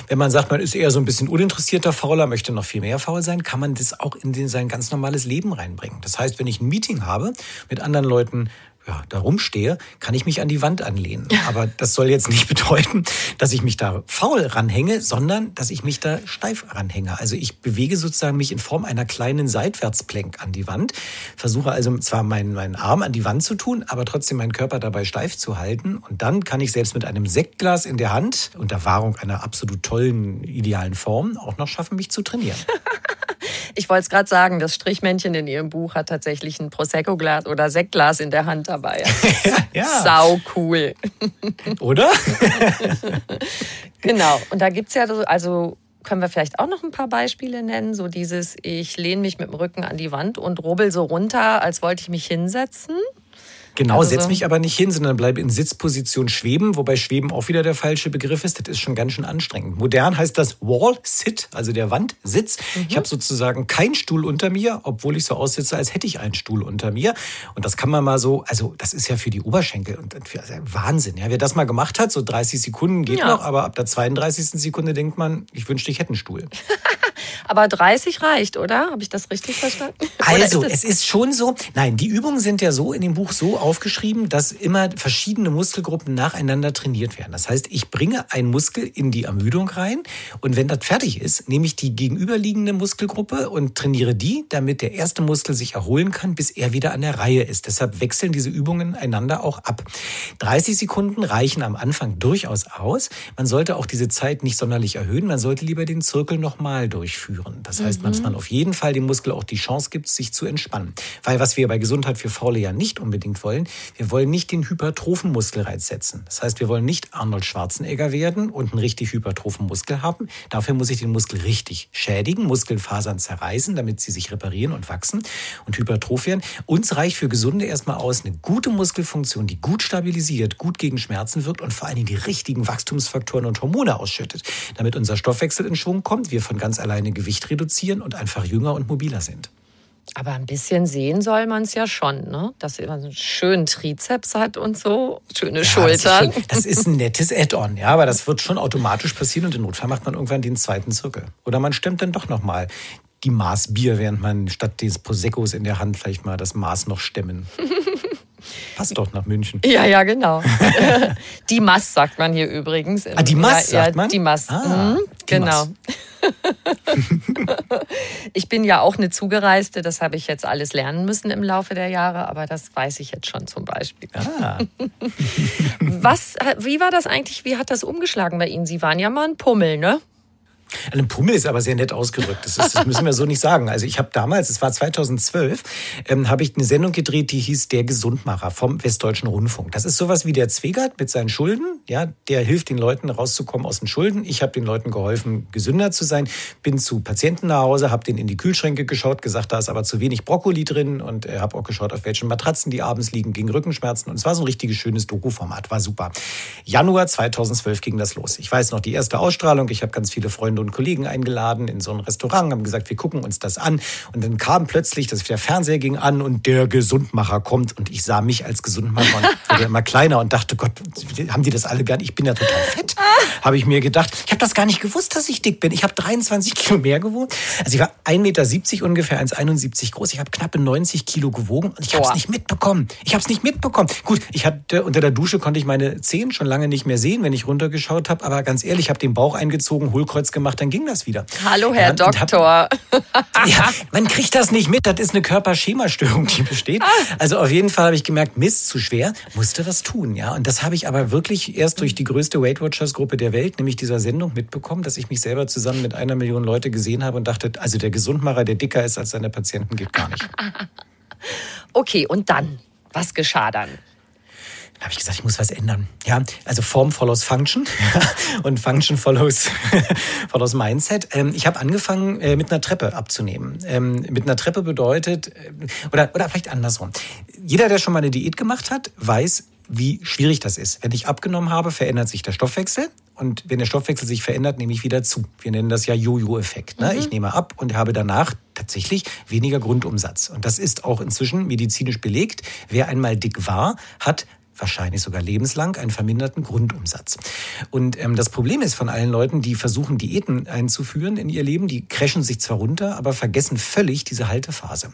Wenn man sagt, man ist eher so ein bisschen uninteressierter Fauler, möchte noch viel mehr faul sein, kann man das auch in den, sein ganz normales Leben reinbringen. Das heißt, wenn ich ein Meeting habe mit anderen Leuten, ja, da rumstehe, kann ich mich an die Wand anlehnen. Aber das soll jetzt nicht bedeuten, dass ich mich da faul ranhänge, sondern dass ich mich da steif ranhänge. Also ich bewege sozusagen mich in Form einer kleinen Seitwärtsplank an die Wand, versuche also zwar meinen, meinen Arm an die Wand zu tun, aber trotzdem meinen Körper dabei steif zu halten. Und dann kann ich selbst mit einem Sektglas in der Hand, unter Wahrung einer absolut tollen, idealen Form, auch noch schaffen, mich zu trainieren. Ich wollte es gerade sagen, das Strichmännchen in Ihrem Buch hat tatsächlich ein Prosecco-Glas oder Sektglas in der Hand dabei. ja. Sau cool. Oder? genau. Und da gibt es ja so, also können wir vielleicht auch noch ein paar Beispiele nennen. So dieses, ich lehne mich mit dem Rücken an die Wand und rubbel so runter, als wollte ich mich hinsetzen. Genau, also setz mich aber nicht hin, sondern bleib in Sitzposition schweben, wobei schweben auch wieder der falsche Begriff ist. Das ist schon ganz schön anstrengend. Modern heißt das Wall Sit, also der Wandsitz. Mhm. Ich habe sozusagen keinen Stuhl unter mir, obwohl ich so aussitze, als hätte ich einen Stuhl unter mir. Und das kann man mal so, also das ist ja für die Oberschenkel und für also Wahnsinn. Ja, wer das mal gemacht hat, so 30 Sekunden geht ja. noch, aber ab der 32. Sekunde denkt man, ich wünschte, ich hätte einen Stuhl. Aber 30 reicht, oder? Habe ich das richtig verstanden? Also, ist es ist schon so. Nein, die Übungen sind ja so in dem Buch so aufgeschrieben, dass immer verschiedene Muskelgruppen nacheinander trainiert werden. Das heißt, ich bringe einen Muskel in die Ermüdung rein und wenn das fertig ist, nehme ich die gegenüberliegende Muskelgruppe und trainiere die, damit der erste Muskel sich erholen kann, bis er wieder an der Reihe ist. Deshalb wechseln diese Übungen einander auch ab. 30 Sekunden reichen am Anfang durchaus aus. Man sollte auch diese Zeit nicht sonderlich erhöhen. Man sollte lieber den Zirkel nochmal durchführen. Das heißt, mhm. dass man auf jeden Fall dem Muskel auch die Chance gibt, sich zu entspannen. Weil was wir bei Gesundheit für Faule ja nicht unbedingt wollen, wir wollen nicht den hypertrophen Muskelreiz setzen. Das heißt, wir wollen nicht Arnold Schwarzenegger werden und einen richtig hypertrophen Muskel haben. Dafür muss ich den Muskel richtig schädigen, Muskelfasern zerreißen, damit sie sich reparieren und wachsen und hypertroph werden. Uns reicht für Gesunde erstmal aus eine gute Muskelfunktion, die gut stabilisiert, gut gegen Schmerzen wirkt und vor allen Dingen die richtigen Wachstumsfaktoren und Hormone ausschüttet, damit unser Stoffwechsel in Schwung kommt, wir von ganz alleine Gewicht reduzieren und einfach jünger und mobiler sind. Aber ein bisschen sehen soll man es ja schon, ne? Dass er einen schönen Trizeps hat und so, schöne ja, Schultern. Das ist, das ist, ein nettes Add-on, ja, aber das wird schon automatisch passieren und im Notfall macht man irgendwann den zweiten Zirkel. Oder man stemmt dann doch nochmal die Maß Bier, während man statt des Proseccos in der Hand vielleicht mal das Maß noch stemmen. Passt doch nach München. Ja, ja, genau. die Mass sagt man hier übrigens. Ah, die Mass ja, sagt man? Die Mass. Ah, mhm, die genau. Mass. ich bin ja auch eine Zugereiste, das habe ich jetzt alles lernen müssen im Laufe der Jahre, aber das weiß ich jetzt schon zum Beispiel. Ah. Was, wie war das eigentlich? Wie hat das umgeschlagen bei Ihnen? Sie waren ja mal ein Pummel, ne? Ein Pummel ist aber sehr nett ausgedrückt. Das, ist, das müssen wir so nicht sagen. Also ich habe damals, es war 2012, ähm, habe ich eine Sendung gedreht, die hieß Der Gesundmacher vom Westdeutschen Rundfunk. Das ist sowas wie der Zwegert mit seinen Schulden. Ja, der hilft den Leuten rauszukommen aus den Schulden. Ich habe den Leuten geholfen, gesünder zu sein. Bin zu Patienten nach Hause, habe denen in die Kühlschränke geschaut, gesagt, da ist aber zu wenig Brokkoli drin und äh, habe auch geschaut, auf welchen Matratzen die abends liegen gegen Rückenschmerzen. Und es war so ein richtiges schönes Doku-Format, war super. Januar 2012 ging das los. Ich weiß noch die erste Ausstrahlung. Ich habe ganz viele Freunde und Kollegen eingeladen in so ein Restaurant, haben gesagt, wir gucken uns das an. Und dann kam plötzlich, dass der Fernseher ging an und der Gesundmacher kommt. Und ich sah mich als Gesundmacher und wurde immer kleiner und dachte, Gott, haben die das alle gar nicht? Ich bin ja total fett, habe ich mir gedacht. Ich habe das gar nicht gewusst, dass ich dick bin. Ich habe 23 Kilo mehr gewogen. Also ich war 1,70 Meter ungefähr, 1,71 groß. Ich habe knappe 90 Kilo gewogen und ich habe es nicht mitbekommen. Ich habe es nicht mitbekommen. Gut, ich hatte unter der Dusche konnte ich meine Zehen schon lange nicht mehr sehen, wenn ich runtergeschaut habe. Aber ganz ehrlich, ich habe den Bauch eingezogen, Hohlkreuz gemacht, dann ging das wieder. Hallo, Herr ja, Doktor. Hab, ja, man kriegt das nicht mit. Das ist eine Körperschemastörung, die besteht. Also auf jeden Fall habe ich gemerkt, Mist, zu schwer, musste was tun. Ja, und das habe ich aber wirklich erst durch die größte Weight Watchers Gruppe der Welt, nämlich dieser Sendung, mitbekommen, dass ich mich selber zusammen mit einer Million Leute gesehen habe und dachte, also der Gesundmacher, der dicker ist als seine Patienten, geht gar nicht. Okay, und dann? Was geschah dann? Da habe ich gesagt, ich muss was ändern. Ja, also Form follows Function und Function follows, follows Mindset. Ähm, ich habe angefangen, äh, mit einer Treppe abzunehmen. Ähm, mit einer Treppe bedeutet, äh, oder, oder vielleicht andersrum. Jeder, der schon mal eine Diät gemacht hat, weiß, wie schwierig das ist. Wenn ich abgenommen habe, verändert sich der Stoffwechsel. Und wenn der Stoffwechsel sich verändert, nehme ich wieder zu. Wir nennen das ja Jojo-Effekt. Ne? Mhm. Ich nehme ab und habe danach tatsächlich weniger Grundumsatz. Und das ist auch inzwischen medizinisch belegt. Wer einmal dick war, hat wahrscheinlich sogar lebenslang einen verminderten Grundumsatz. Und ähm, das Problem ist von allen Leuten, die versuchen, Diäten einzuführen in ihr Leben, die crashen sich zwar runter, aber vergessen völlig diese Haltephase.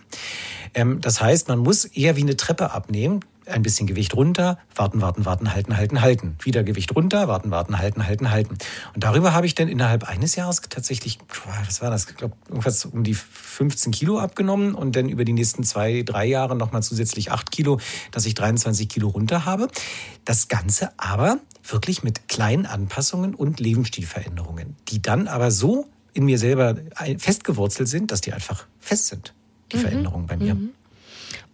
Ähm, das heißt, man muss eher wie eine Treppe abnehmen ein bisschen Gewicht runter, warten, warten, warten, halten, halten, halten. Wieder Gewicht runter, warten, warten, halten, halten, halten. Und darüber habe ich dann innerhalb eines Jahres tatsächlich, was war das, ich glaube, irgendwas um die 15 Kilo abgenommen und dann über die nächsten zwei, drei Jahre nochmal zusätzlich acht Kilo, dass ich 23 Kilo runter habe. Das Ganze aber wirklich mit kleinen Anpassungen und Lebensstilveränderungen, die dann aber so in mir selber festgewurzelt sind, dass die einfach fest sind, die mhm. Veränderungen bei mir. Mhm.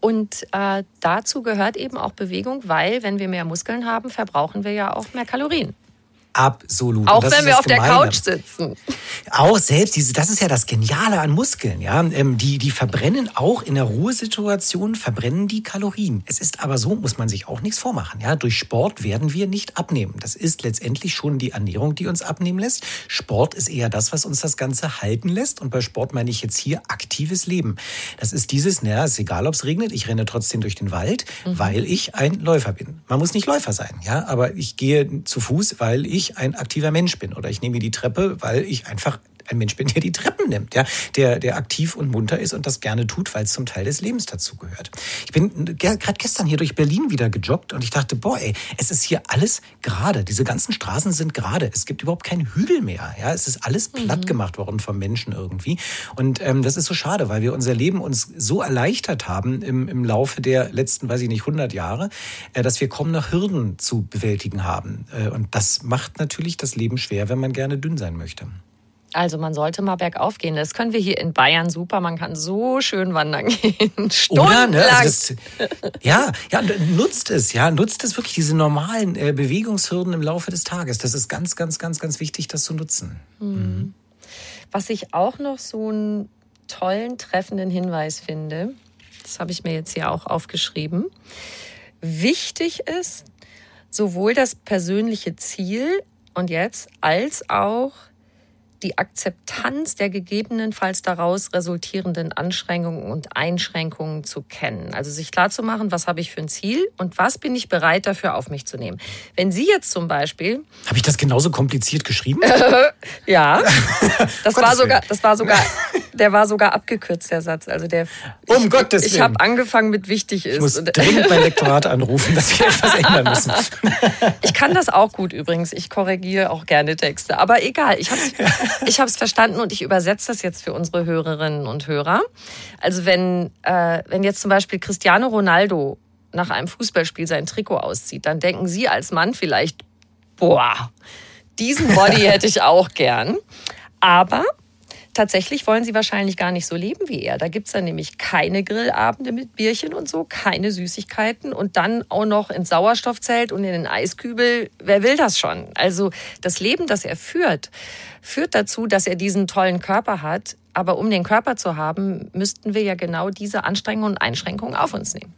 Und äh, dazu gehört eben auch Bewegung, weil wenn wir mehr Muskeln haben, verbrauchen wir ja auch mehr Kalorien. Absolut. Auch wenn wir auf Gemeine. der Couch sitzen. Auch selbst, diese, das ist ja das Geniale an Muskeln, ja. Ähm, die, die verbrennen auch in der Ruhesituation, verbrennen die Kalorien. Es ist aber so, muss man sich auch nichts vormachen, ja. Durch Sport werden wir nicht abnehmen. Das ist letztendlich schon die Ernährung, die uns abnehmen lässt. Sport ist eher das, was uns das Ganze halten lässt. Und bei Sport meine ich jetzt hier aktives Leben. Das ist dieses, naja, ist egal, ob es regnet, ich renne trotzdem durch den Wald, mhm. weil ich ein Läufer bin. Man muss nicht Läufer sein, ja, aber ich gehe zu Fuß, weil ich ich ein aktiver Mensch bin oder ich nehme die Treppe, weil ich einfach ein Mensch bin, der die Treppen nimmt, ja, der, der aktiv und munter ist und das gerne tut, weil es zum Teil des Lebens dazugehört. Ich bin gerade gestern hier durch Berlin wieder gejoggt und ich dachte, boah, ey, es ist hier alles gerade. Diese ganzen Straßen sind gerade. Es gibt überhaupt keinen Hügel mehr. Ja, es ist alles platt mhm. gemacht worden vom Menschen irgendwie. Und ähm, das ist so schade, weil wir unser Leben uns so erleichtert haben im, im Laufe der letzten, weiß ich nicht, 100 Jahre, äh, dass wir kaum noch Hürden zu bewältigen haben. Äh, und das macht natürlich das Leben schwer, wenn man gerne dünn sein möchte. Also man sollte mal bergauf gehen. Das können wir hier in Bayern super. Man kann so schön wandern gehen. Stundenlang. Ne? Also das, ja, ja, nutzt es, ja, nutzt es wirklich diese normalen äh, Bewegungshürden im Laufe des Tages. Das ist ganz, ganz, ganz, ganz wichtig, das zu nutzen. Mhm. Was ich auch noch so einen tollen, treffenden Hinweis finde, das habe ich mir jetzt hier auch aufgeschrieben. Wichtig ist sowohl das persönliche Ziel und jetzt als auch die Akzeptanz der gegebenenfalls daraus resultierenden Anstrengungen und Einschränkungen zu kennen. Also sich klarzumachen, was habe ich für ein Ziel und was bin ich bereit dafür auf mich zu nehmen. Wenn Sie jetzt zum Beispiel. Habe ich das genauso kompliziert geschrieben? ja. Das war sogar, das war sogar, der war sogar abgekürzt, der Satz. Also der. Um ich, Gottes Willen. Ich habe angefangen mit wichtig ist. Ich muss dringend mein Lektorat anrufen, dass wir etwas ändern müssen. ich kann das auch gut übrigens. Ich korrigiere auch gerne Texte. Aber egal, ich habe ich habe es verstanden und ich übersetze das jetzt für unsere Hörerinnen und Hörer. Also wenn, äh, wenn jetzt zum Beispiel Cristiano Ronaldo nach einem Fußballspiel sein Trikot auszieht, dann denken Sie als Mann vielleicht, boah, diesen Body hätte ich auch gern. Aber tatsächlich wollen sie wahrscheinlich gar nicht so leben wie er. Da gibt es dann nämlich keine Grillabende mit Bierchen und so, keine Süßigkeiten und dann auch noch ins Sauerstoffzelt und in den Eiskübel. Wer will das schon? Also das Leben, das er führt, führt dazu, dass er diesen tollen Körper hat. Aber um den Körper zu haben, müssten wir ja genau diese Anstrengungen und Einschränkungen auf uns nehmen.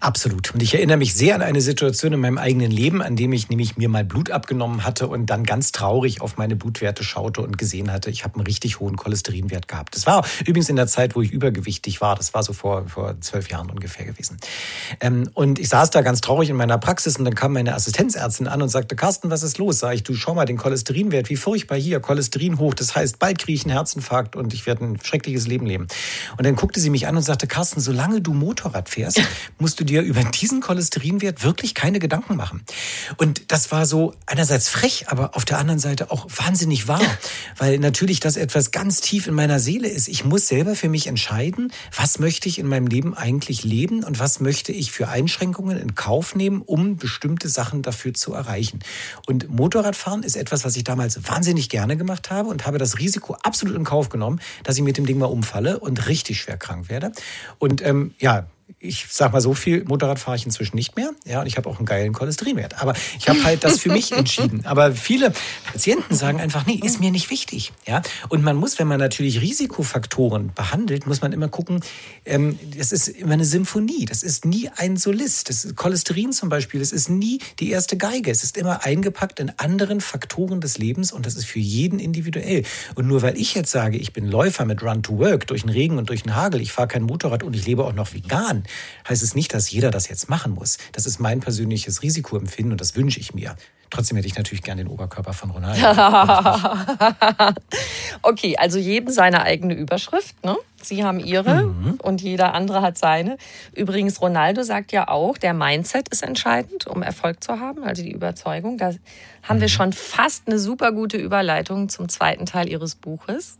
Absolut. Und ich erinnere mich sehr an eine Situation in meinem eigenen Leben, an dem ich nämlich mir mal Blut abgenommen hatte und dann ganz traurig auf meine Blutwerte schaute und gesehen hatte, ich habe einen richtig hohen Cholesterinwert gehabt. Das war übrigens in der Zeit, wo ich übergewichtig war. Das war so vor, vor zwölf Jahren ungefähr gewesen. Ähm, und ich saß da ganz traurig in meiner Praxis und dann kam meine Assistenzärztin an und sagte, Carsten, was ist los? Sag ich, du schau mal den Cholesterinwert, wie furchtbar hier, Cholesterin hoch. Das heißt, bald kriege ich einen Herzinfarkt und ich werde ein schreckliches Leben leben. Und dann guckte sie mich an und sagte, Carsten, solange du Motorrad fährst, musst du dir über diesen Cholesterinwert wirklich keine Gedanken machen. Und das war so einerseits frech, aber auf der anderen Seite auch wahnsinnig wahr, weil natürlich das etwas ganz tief in meiner Seele ist. Ich muss selber für mich entscheiden, was möchte ich in meinem Leben eigentlich leben und was möchte ich für Einschränkungen in Kauf nehmen, um bestimmte Sachen dafür zu erreichen. Und Motorradfahren ist etwas, was ich damals wahnsinnig gerne gemacht habe und habe das Risiko absolut in Kauf genommen, dass ich mit dem Ding mal umfalle und richtig schwer krank werde. Und ähm, ja, ich sag mal so viel Motorrad fahre ich inzwischen nicht mehr. Ja, und ich habe auch einen geilen Cholesterinwert. Aber ich habe halt das für mich entschieden. Aber viele Patienten sagen einfach, nee, ist mir nicht wichtig. Ja, und man muss, wenn man natürlich Risikofaktoren behandelt, muss man immer gucken. Ähm, das ist immer eine Symphonie. Das ist nie ein Solist. Das ist Cholesterin zum Beispiel. Das ist nie die erste Geige. Es ist immer eingepackt in anderen Faktoren des Lebens und das ist für jeden individuell. Und nur weil ich jetzt sage, ich bin Läufer mit Run to Work durch den Regen und durch den Hagel, ich fahre kein Motorrad und ich lebe auch noch vegan, heißt es nicht, dass jeder das jetzt machen muss. Das ist mein persönliches Risikoempfinden und das wünsche ich mir. Trotzdem hätte ich natürlich gern den Oberkörper von Ronaldo. okay, also jedem seine eigene Überschrift. Ne? Sie haben ihre mhm. und jeder andere hat seine. Übrigens, Ronaldo sagt ja auch, der Mindset ist entscheidend, um Erfolg zu haben, also die Überzeugung. Da haben mhm. wir schon fast eine super gute Überleitung zum zweiten Teil Ihres Buches.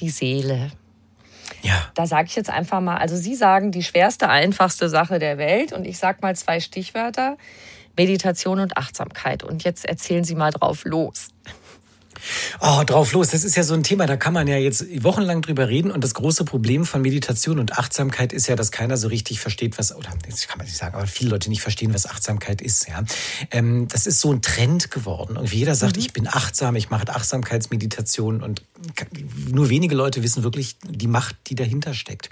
Die Seele. Ja. Da sage ich jetzt einfach mal, also Sie sagen die schwerste, einfachste Sache der Welt und ich sage mal zwei Stichwörter, Meditation und Achtsamkeit. Und jetzt erzählen Sie mal drauf los. Oh, drauf los. Das ist ja so ein Thema, da kann man ja jetzt wochenlang drüber reden. Und das große Problem von Meditation und Achtsamkeit ist ja, dass keiner so richtig versteht, was, oder das kann man nicht sagen, aber viele Leute nicht verstehen, was Achtsamkeit ist. Ja, ähm, Das ist so ein Trend geworden. Und jeder sagt, mhm. ich bin achtsam, ich mache Achtsamkeitsmeditation. Und nur wenige Leute wissen wirklich die Macht, die dahinter steckt.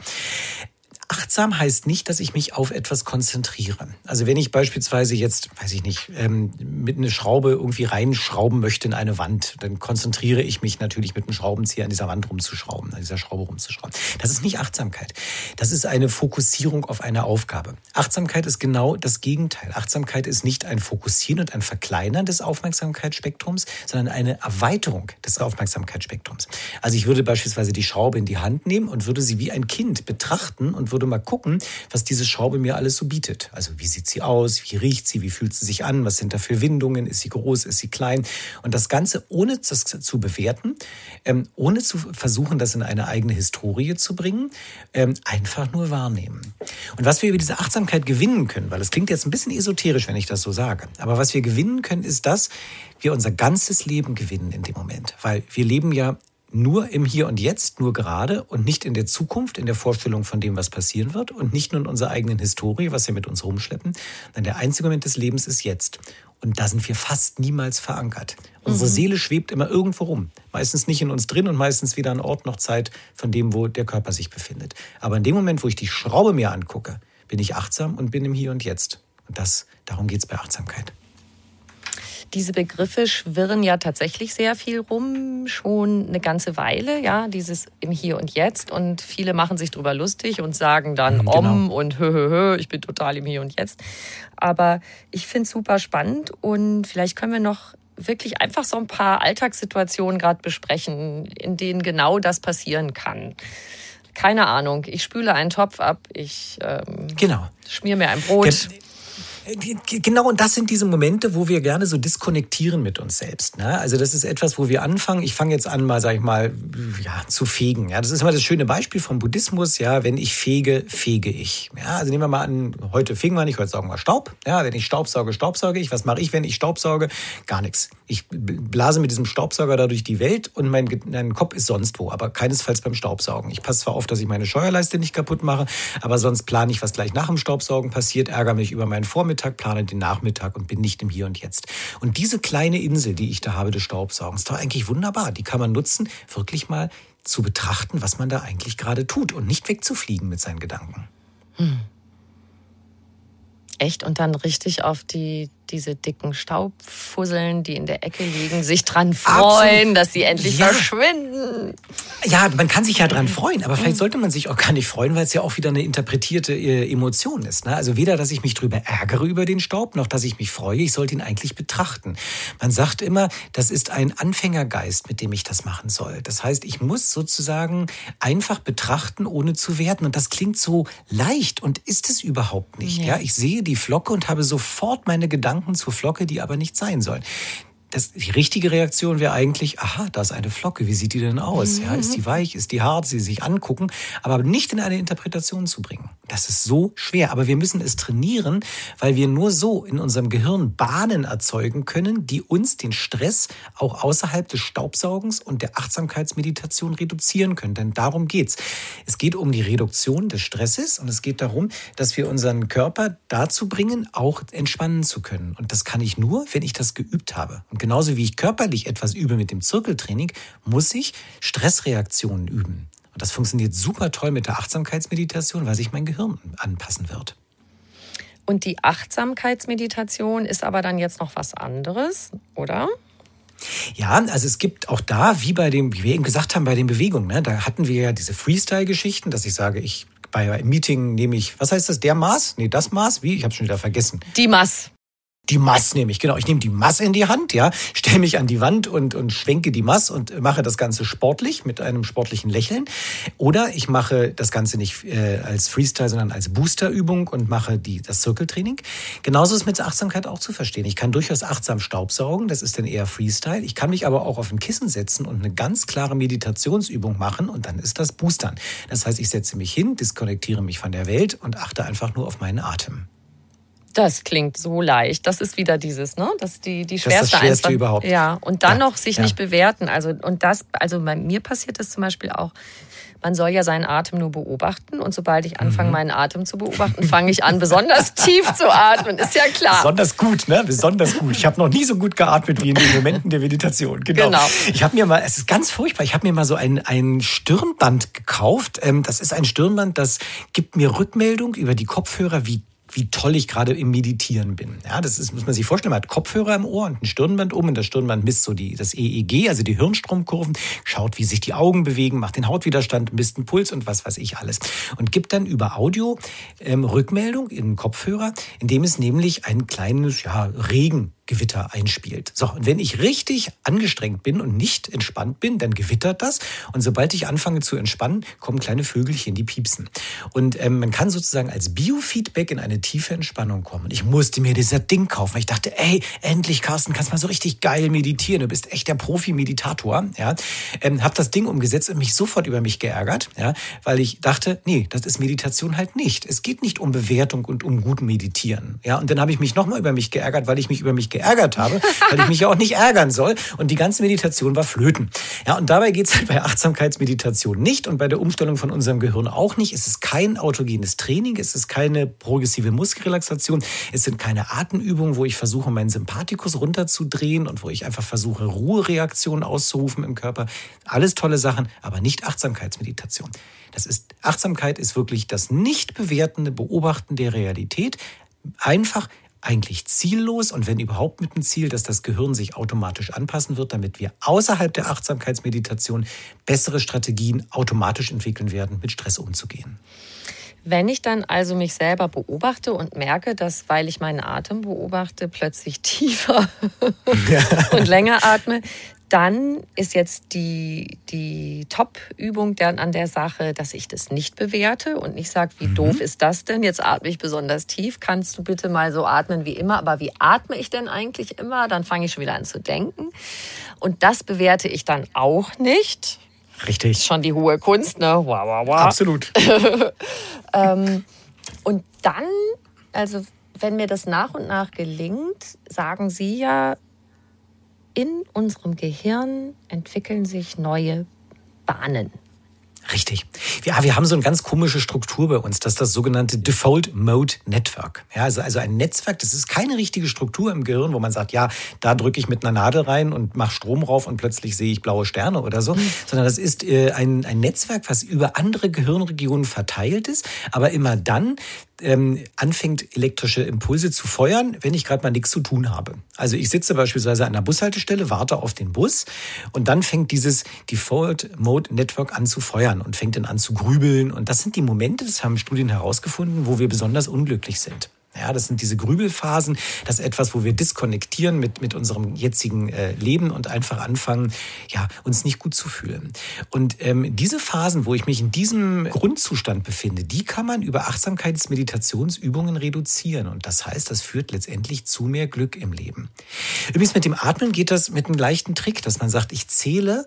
Achtsam heißt nicht, dass ich mich auf etwas konzentriere. Also wenn ich beispielsweise jetzt, weiß ich nicht, ähm, mit einer Schraube irgendwie reinschrauben möchte in eine Wand, dann konzentriere ich mich natürlich mit einem Schraubenzieher an dieser Wand rumzuschrauben, an dieser Schraube rumzuschrauben. Das ist nicht Achtsamkeit. Das ist eine Fokussierung auf eine Aufgabe. Achtsamkeit ist genau das Gegenteil. Achtsamkeit ist nicht ein Fokussieren und ein Verkleinern des Aufmerksamkeitsspektrums, sondern eine Erweiterung des Aufmerksamkeitsspektrums. Also ich würde beispielsweise die Schraube in die Hand nehmen und würde sie wie ein Kind betrachten und würde mal gucken, was diese Schraube mir alles so bietet. Also wie sieht sie aus, wie riecht sie, wie fühlt sie sich an, was sind da für Windungen, ist sie groß, ist sie klein. Und das Ganze ohne das zu bewerten, ähm, ohne zu versuchen, das in eine eigene Historie zu bringen, ähm, einfach nur wahrnehmen. Und was wir über diese Achtsamkeit gewinnen können, weil es klingt jetzt ein bisschen esoterisch, wenn ich das so sage, aber was wir gewinnen können, ist, dass wir unser ganzes Leben gewinnen in dem Moment. Weil wir leben ja nur im Hier und Jetzt, nur gerade und nicht in der Zukunft, in der Vorstellung von dem, was passieren wird und nicht nur in unserer eigenen Historie, was wir mit uns rumschleppen. Denn der einzige Moment des Lebens ist jetzt. Und da sind wir fast niemals verankert. Unsere mhm. Seele schwebt immer irgendwo rum. Meistens nicht in uns drin und meistens weder an Ort noch Zeit von dem, wo der Körper sich befindet. Aber in dem Moment, wo ich die Schraube mir angucke, bin ich achtsam und bin im Hier und Jetzt. Und das, darum geht es bei Achtsamkeit. Diese Begriffe schwirren ja tatsächlich sehr viel rum, schon eine ganze Weile, ja, dieses im Hier und Jetzt. Und viele machen sich drüber lustig und sagen dann mhm, genau. Om und hö, hö, hö, ich bin total im Hier und Jetzt. Aber ich finde es super spannend und vielleicht können wir noch wirklich einfach so ein paar Alltagssituationen gerade besprechen, in denen genau das passieren kann. Keine Ahnung, ich spüle einen Topf ab, ich ähm, genau. schmier mir ein Brot. Ge Genau, und das sind diese Momente, wo wir gerne so diskonnektieren mit uns selbst. Ne? Also das ist etwas, wo wir anfangen. Ich fange jetzt an, mal, sag ich mal, ja, zu fegen. Ja, das ist immer das schöne Beispiel vom Buddhismus. Ja, wenn ich fege, fege ich. Ja, also nehmen wir mal an, heute fegen wir nicht, heute saugen wir Staub. Ja, wenn ich Staubsauge, staubsauge ich. Was mache ich, wenn ich Staubsauge? Gar nichts. Ich blase mit diesem Staubsauger da durch die Welt und mein, mein Kopf ist sonst wo, aber keinesfalls beim Staubsaugen. Ich passe zwar auf, dass ich meine Steuerleiste nicht kaputt mache, aber sonst plane ich, was gleich nach dem Staubsaugen passiert, ärgere mich über meinen Vormittag Vormittag, plane den Nachmittag und bin nicht im Hier und Jetzt. Und diese kleine Insel, die ich da habe des Staubsaugens, ist doch eigentlich wunderbar. Die kann man nutzen, wirklich mal zu betrachten, was man da eigentlich gerade tut und nicht wegzufliegen mit seinen Gedanken. Hm. Echt? Und dann richtig auf die diese dicken Staubfusseln, die in der Ecke liegen, sich dran freuen, Absolut. dass sie endlich ja. verschwinden. Ja, man kann sich ja dran freuen, aber vielleicht sollte man sich auch gar nicht freuen, weil es ja auch wieder eine interpretierte äh, Emotion ist. Ne? Also weder, dass ich mich drüber ärgere über den Staub, noch dass ich mich freue. Ich sollte ihn eigentlich betrachten. Man sagt immer, das ist ein Anfängergeist, mit dem ich das machen soll. Das heißt, ich muss sozusagen einfach betrachten, ohne zu werten. Und das klingt so leicht und ist es überhaupt nicht. Ja. ja? Ich sehe die Flocke und habe sofort meine Gedanken Gedanken zur Flocke, die aber nicht sein sollen das, die richtige Reaktion wäre eigentlich, aha, da ist eine Flocke, wie sieht die denn aus? Ja, ist die weich, ist die hart, sie sich angucken, aber nicht in eine Interpretation zu bringen. Das ist so schwer, aber wir müssen es trainieren, weil wir nur so in unserem Gehirn Bahnen erzeugen können, die uns den Stress auch außerhalb des Staubsaugens und der Achtsamkeitsmeditation reduzieren können. Denn darum geht's. Es geht um die Reduktion des Stresses und es geht darum, dass wir unseren Körper dazu bringen, auch entspannen zu können. Und das kann ich nur, wenn ich das geübt habe. Und genauso wie ich körperlich etwas übe mit dem Zirkeltraining, muss ich Stressreaktionen üben. Und das funktioniert super toll mit der Achtsamkeitsmeditation, weil sich mein Gehirn anpassen wird. Und die Achtsamkeitsmeditation ist aber dann jetzt noch was anderes, oder? Ja, also es gibt auch da, wie bei dem, wie wir eben gesagt haben, bei den Bewegungen, ne, da hatten wir ja diese Freestyle-Geschichten, dass ich sage, ich bei einem Meeting nehme ich, was heißt das, der Maß? Nee, das Maß? Wie? Ich habe schon wieder vergessen. Die Maß. Die Mass nehme ich, genau. Ich nehme die Mass in die Hand, ja, stelle mich an die Wand und, und schwenke die Mass und mache das Ganze sportlich mit einem sportlichen Lächeln. Oder ich mache das Ganze nicht äh, als Freestyle, sondern als Boosterübung und mache die, das Zirkeltraining. Genauso ist mit Achtsamkeit auch zu verstehen. Ich kann durchaus achtsam Staubsaugen, das ist dann eher Freestyle. Ich kann mich aber auch auf ein Kissen setzen und eine ganz klare Meditationsübung machen und dann ist das Boostern. Das heißt, ich setze mich hin, diskonnektiere mich von der Welt und achte einfach nur auf meinen Atem. Das klingt so leicht. Das ist wieder dieses, ne? Das ist die, die schwerste, das ist das schwerste überhaupt. Ja, und dann ja. noch sich ja. nicht bewerten. Also, und das, also bei mir passiert das zum Beispiel auch man soll ja seinen Atem nur beobachten. Und sobald ich anfange, mhm. meinen Atem zu beobachten, fange ich an, besonders tief zu atmen. Ist ja klar. Besonders gut, ne? Besonders gut. Ich habe noch nie so gut geatmet wie in den Momenten der Meditation. Genau. genau. Ich habe mir mal, es ist ganz furchtbar, ich habe mir mal so ein, ein Stirnband gekauft. Ähm, das ist ein Stirnband, das gibt mir Rückmeldung über die Kopfhörer, wie wie toll ich gerade im Meditieren bin. Ja, das ist, muss man sich vorstellen, man hat Kopfhörer im Ohr und ein Stirnband um und das Stirnband misst so die, das EEG, also die Hirnstromkurven, schaut, wie sich die Augen bewegen, macht den Hautwiderstand, misst den Puls und was weiß ich alles. Und gibt dann über Audio ähm, Rückmeldung in den Kopfhörer, indem es nämlich ein kleines, ja, Regen Gewitter einspielt. So, und wenn ich richtig angestrengt bin und nicht entspannt bin, dann gewittert das. Und sobald ich anfange zu entspannen, kommen kleine Vögelchen, die piepsen. Und ähm, man kann sozusagen als Biofeedback in eine tiefe Entspannung kommen. Ich musste mir dieser Ding kaufen, weil ich dachte, ey, endlich, Carsten, kannst mal so richtig geil meditieren. Du bist echt der Profi-Meditator. Ja, ähm, hab das Ding umgesetzt und mich sofort über mich geärgert, ja, weil ich dachte, nee, das ist Meditation halt nicht. Es geht nicht um Bewertung und um gut Meditieren. Ja, und dann habe ich mich nochmal über mich geärgert, weil ich mich über mich geärgert geärgert habe, weil ich mich ja auch nicht ärgern soll. Und die ganze Meditation war flöten. Ja, und dabei geht es halt bei Achtsamkeitsmeditation nicht und bei der Umstellung von unserem Gehirn auch nicht. Es ist kein autogenes Training, es ist keine progressive Muskelrelaxation, es sind keine Atemübungen, wo ich versuche, meinen Sympathikus runterzudrehen und wo ich einfach versuche, Ruhereaktionen auszurufen im Körper. Alles tolle Sachen, aber nicht Achtsamkeitsmeditation. Das ist, Achtsamkeit ist wirklich das nicht bewertende Beobachten der Realität. Einfach eigentlich ziellos und wenn überhaupt mit dem Ziel, dass das Gehirn sich automatisch anpassen wird, damit wir außerhalb der Achtsamkeitsmeditation bessere Strategien automatisch entwickeln werden, mit Stress umzugehen. Wenn ich dann also mich selber beobachte und merke, dass, weil ich meinen Atem beobachte, plötzlich tiefer und länger atme, dann ist jetzt die, die Top-Übung dann an der Sache, dass ich das nicht bewerte und nicht sage, wie mhm. doof ist das denn? Jetzt atme ich besonders tief. Kannst du bitte mal so atmen wie immer? Aber wie atme ich denn eigentlich immer? Dann fange ich schon wieder an zu denken. Und das bewerte ich dann auch nicht. Richtig. Schon die hohe Kunst, ne? Wow, wow, wow. Absolut. ähm, und dann, also wenn mir das nach und nach gelingt, sagen Sie ja, in unserem Gehirn entwickeln sich neue Bahnen. Richtig. Ja, wir haben so eine ganz komische Struktur bei uns. Das ist das sogenannte Default Mode Network. Ja, also, also ein Netzwerk, das ist keine richtige Struktur im Gehirn, wo man sagt, ja, da drücke ich mit einer Nadel rein und mache Strom rauf und plötzlich sehe ich blaue Sterne oder so. Mhm. Sondern das ist äh, ein, ein Netzwerk, was über andere Gehirnregionen verteilt ist, aber immer dann, ähm, anfängt, elektrische Impulse zu feuern, wenn ich gerade mal nichts zu tun habe. Also ich sitze beispielsweise an der Bushaltestelle, warte auf den Bus und dann fängt dieses Default Mode Network an zu feuern und fängt dann an zu grübeln. Und das sind die Momente, das haben Studien herausgefunden, wo wir besonders unglücklich sind. Ja, das sind diese Grübelphasen. Das ist etwas, wo wir diskonnektieren mit, mit unserem jetzigen äh, Leben und einfach anfangen, ja, uns nicht gut zu fühlen. Und ähm, diese Phasen, wo ich mich in diesem Grundzustand befinde, die kann man über Achtsamkeitsmeditationsübungen reduzieren. Und das heißt, das führt letztendlich zu mehr Glück im Leben. Übrigens mit dem Atmen geht das mit einem leichten Trick, dass man sagt, ich zähle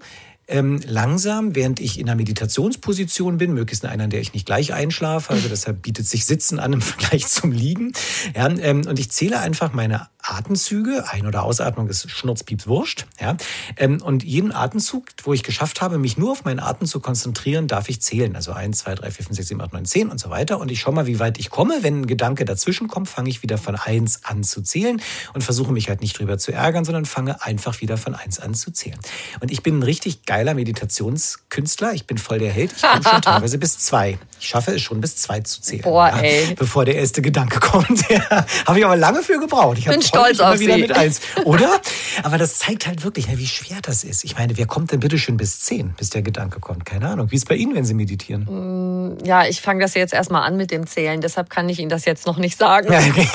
ähm, langsam, während ich in einer Meditationsposition bin, möglichst in einer, in der ich nicht gleich einschlafe. Also deshalb bietet sich Sitzen an im Vergleich zum Liegen. Ja, ähm, und ich zähle einfach meine Atemzüge, Ein- oder Ausatmung ist Schnurzpieps wurscht. Ja, ähm, und jeden Atemzug, wo ich geschafft habe, mich nur auf meinen Atem zu konzentrieren, darf ich zählen. Also eins, zwei, drei, vier, fünf, sechs, sieben, acht, neun, zehn und so weiter. Und ich schaue mal, wie weit ich komme. Wenn ein Gedanke dazwischen kommt, fange ich wieder von eins an zu zählen und versuche mich halt nicht drüber zu ärgern, sondern fange einfach wieder von eins an zu zählen. Und ich bin richtig geiler Meditationskünstler. Ich bin voll der Held. Ich komme schon teilweise bis zwei. Ich schaffe es schon bis zwei zu zählen. Boah, ja, ey. Bevor der erste Gedanke kommt. Ja, habe ich aber lange für gebraucht. Ich bin stolz auf wieder Sie. Mit eins, oder? Aber das zeigt halt wirklich, wie schwer das ist. Ich meine, wer kommt denn bitte schön bis zehn, bis der Gedanke kommt? Keine Ahnung. Wie ist es bei Ihnen, wenn Sie meditieren? Mm, ja, ich fange das jetzt erstmal an mit dem Zählen. Deshalb kann ich Ihnen das jetzt noch nicht sagen. Ja, okay.